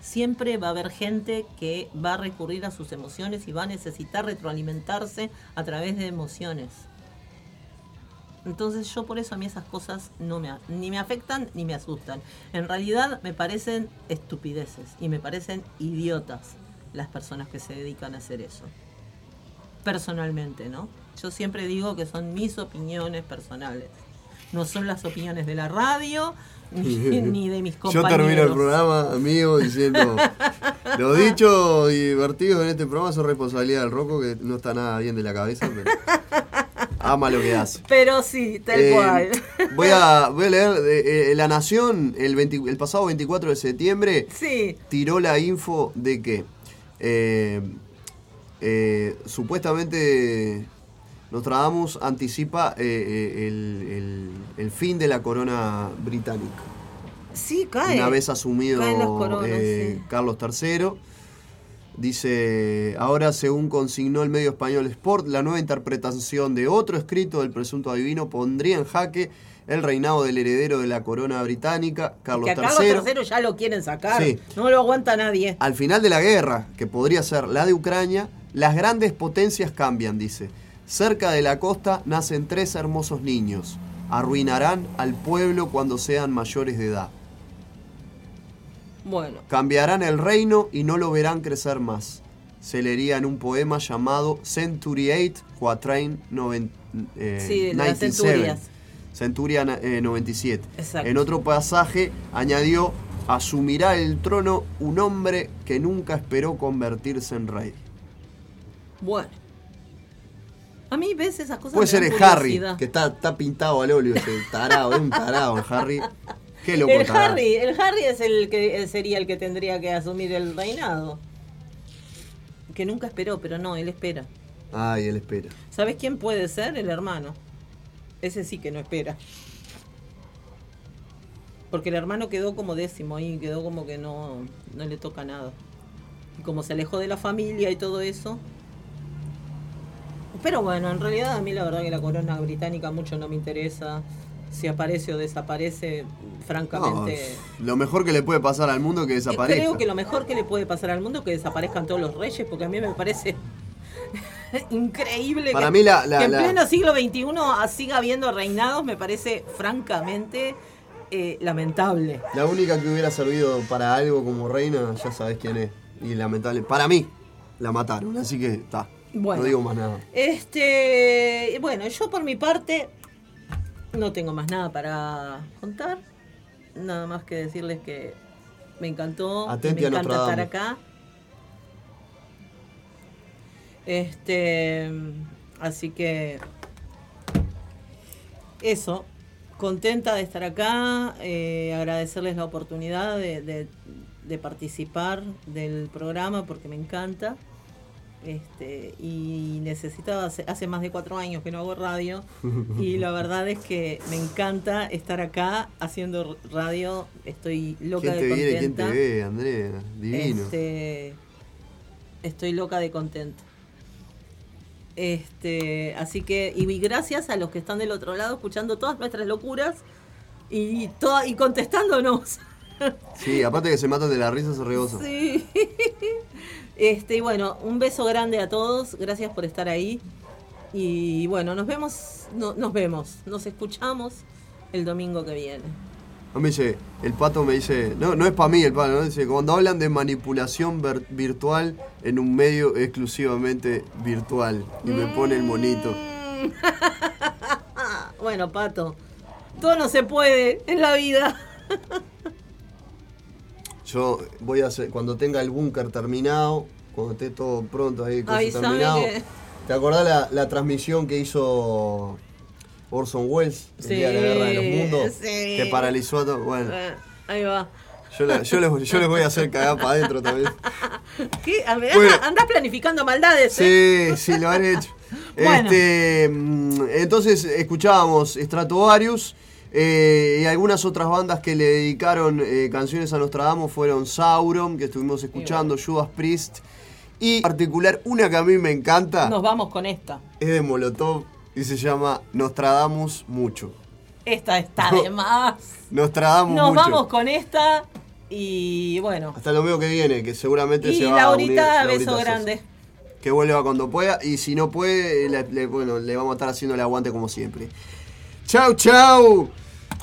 siempre va a haber gente que va a recurrir a sus emociones y va a necesitar retroalimentarse a través de emociones. Entonces yo por eso a mí esas cosas no me, ni me afectan ni me asustan. En realidad me parecen estupideces y me parecen idiotas las personas que se dedican a hacer eso. Personalmente, ¿no? Yo siempre digo que son mis opiniones personales. No son las opiniones de la radio ni, ni de mis Yo compañeros. termino el programa, amigo, diciendo. *laughs* Lo dicho y divertido en este programa son responsabilidad del Rocco, que no está nada bien de la cabeza, pero. *laughs* Ama lo que hace. Pero sí, tal Eh, cual. Voy a, *laughs* voy a leer eh, eh, La Nación, el, 20 el pasado 24 de septiembre, Sí. tiró la info de que eh, supuestamente Nostradamus anticipa eh, eh, el, el- el fin de la corona británica. Sí, cae. Una vez asumido coronas, eh, sí. Carlos III, dice, ahora según consignó el medio español Sport, la nueva interpretación de otro escrito del presunto adivino pondría en jaque el reinado del heredero de la corona británica, Carlos que a Carlos III. III ya lo quieren sacar. Sí. No lo aguanta nadie. Al final de la guerra, que podría ser la de Ucrania, las grandes potencias cambian, dice. Cerca de la costa nacen tres hermosos niños. Arruinarán al pueblo cuando sean mayores de edad. Bueno, Cambiarán el reino y no lo verán crecer más. Se leería en un poema llamado Century 8, Quatrain noven- eh, Sí, las 97. centurias. Centuria na- eh, 97. Exacto. En otro pasaje añadió, asumirá el trono un hombre que nunca esperó convertirse en rey. bueno. A mí ves esas cosas. Puede ser el Harry, que está, está pintado al óleo, ese tarado, es un tarado el Harry. Qué loco El tarado. Harry, el Harry es el que sería el que tendría que asumir el reinado. Que nunca esperó, pero no, él espera. Ay, él espera. ¿Sabes quién puede ser? El hermano. Ese sí que no espera. Porque el hermano quedó como décimo ahí, quedó como que no, no le toca nada. Y como se alejó de la familia y todo eso. Pero bueno, en realidad a mí la verdad que la corona británica mucho no me interesa. Si aparece o desaparece, francamente... No, lo mejor que le puede pasar al mundo es que desaparezca. Creo que lo mejor que le puede pasar al mundo es que desaparezcan todos los reyes, porque a mí me parece *laughs* increíble Para que, mí la- la- que en la- pleno siglo XXI siga habiendo reinados, me parece francamente eh, lamentable. La única que hubiera servido para algo como reina, ya sabes quién es. Y lamentable. Para mí, la mataron, así que está. Bueno. No digo más nada. Este, bueno, yo por mi parte no tengo más nada para contar. Nada más que decirles que me encantó, Atenti me encanta estar acá. Este, así que eso, contenta de estar acá, eh, agradecerles la oportunidad de, de- de participar del programa porque me encanta. Este, y necesitaba, hace, hace más de cuatro años que no hago radio *laughs* y la verdad es que me encanta estar acá haciendo radio, estoy loca ¿Quién te de viene? ¿Quién contenta. te ve, Andrea? Divino. Este, estoy loca de contenta. Este, así que, y gracias a los que están del otro lado escuchando todas nuestras locuras y, toda, y contestándonos. Sí, aparte que se matan de la risa, se rebosa. *laughs* Sí. Este, y bueno, un beso grande a todos, gracias por estar ahí. Y bueno, nos vemos, no- nos vemos, nos escuchamos el domingo que viene. A mí me dice, el pato me dice, no, no es para mí el pato, ¿no? Dice, cuando hablan de manipulación virtual en un medio exclusivamente virtual. Y me pone el monito. *laughs* Bueno, Pato, todo no se puede en la vida. *laughs* Yo voy a hacer, cuando tenga el búnker terminado, cuando esté todo pronto ahí, Avísame terminado. que- ¿Te acordás la, la transmisión que hizo Orson Welles el día de la guerra de los mundos? sí. Que paralizó a todo. Bueno, Eh, Ahí va. yo, la- yo les, yo les voy a hacer cagar para adentro también. *laughs* ¿Qué? A ver, Bueno. Andás planificando maldades. ¿eh? Sí, sí, lo han hecho. *laughs* Bueno. Este, mm, entonces escuchábamos Stratovarius eh, y algunas otras bandas que le dedicaron eh, canciones a Nostradamus fueron Sauron, que estuvimos escuchando, Judas Priest y en particular una que a mí me encanta Nos vamos con esta. es de Molotov y se llama Nostradamus Mucho. Esta está No. de más. Nostradamus Nos Mucho. vamos con esta y bueno. Hasta lo mío que viene, que seguramente Y se va a unir. Laurita, Laurita beso Sosa. grande. que vuelva cuando pueda y si no puede, le, le- bueno, le vamos a estar haciendo el aguante como siempre. Chau, chau.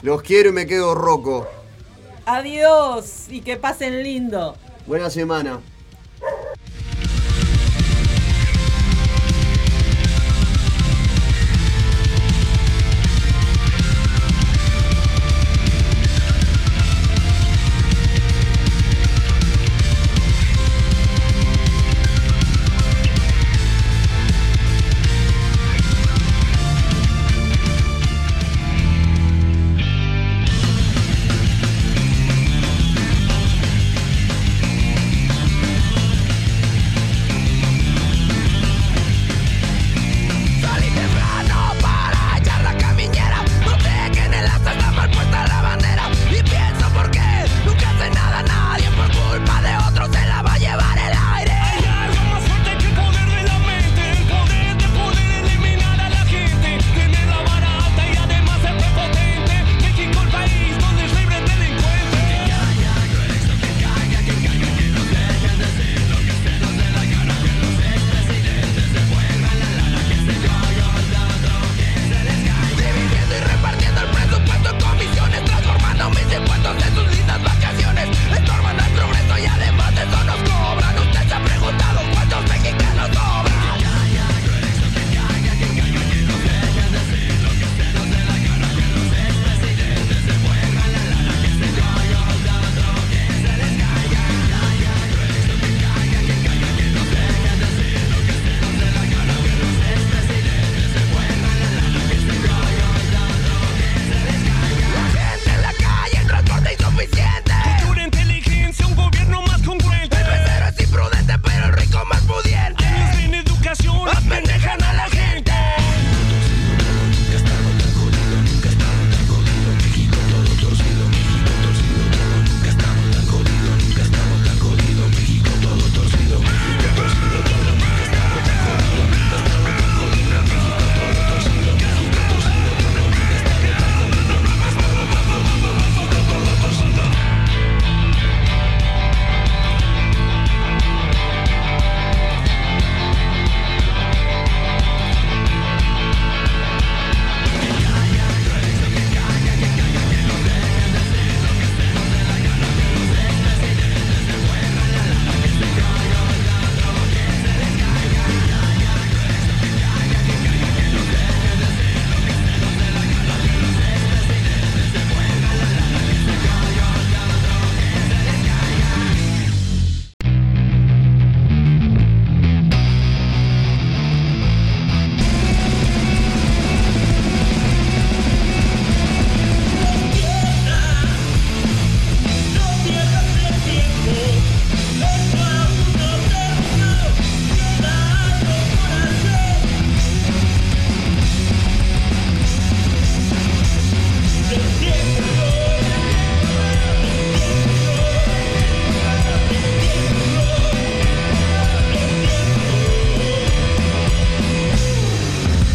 Los quiero y me quedo roco. Adiós y que pasen lindo. Buena semana.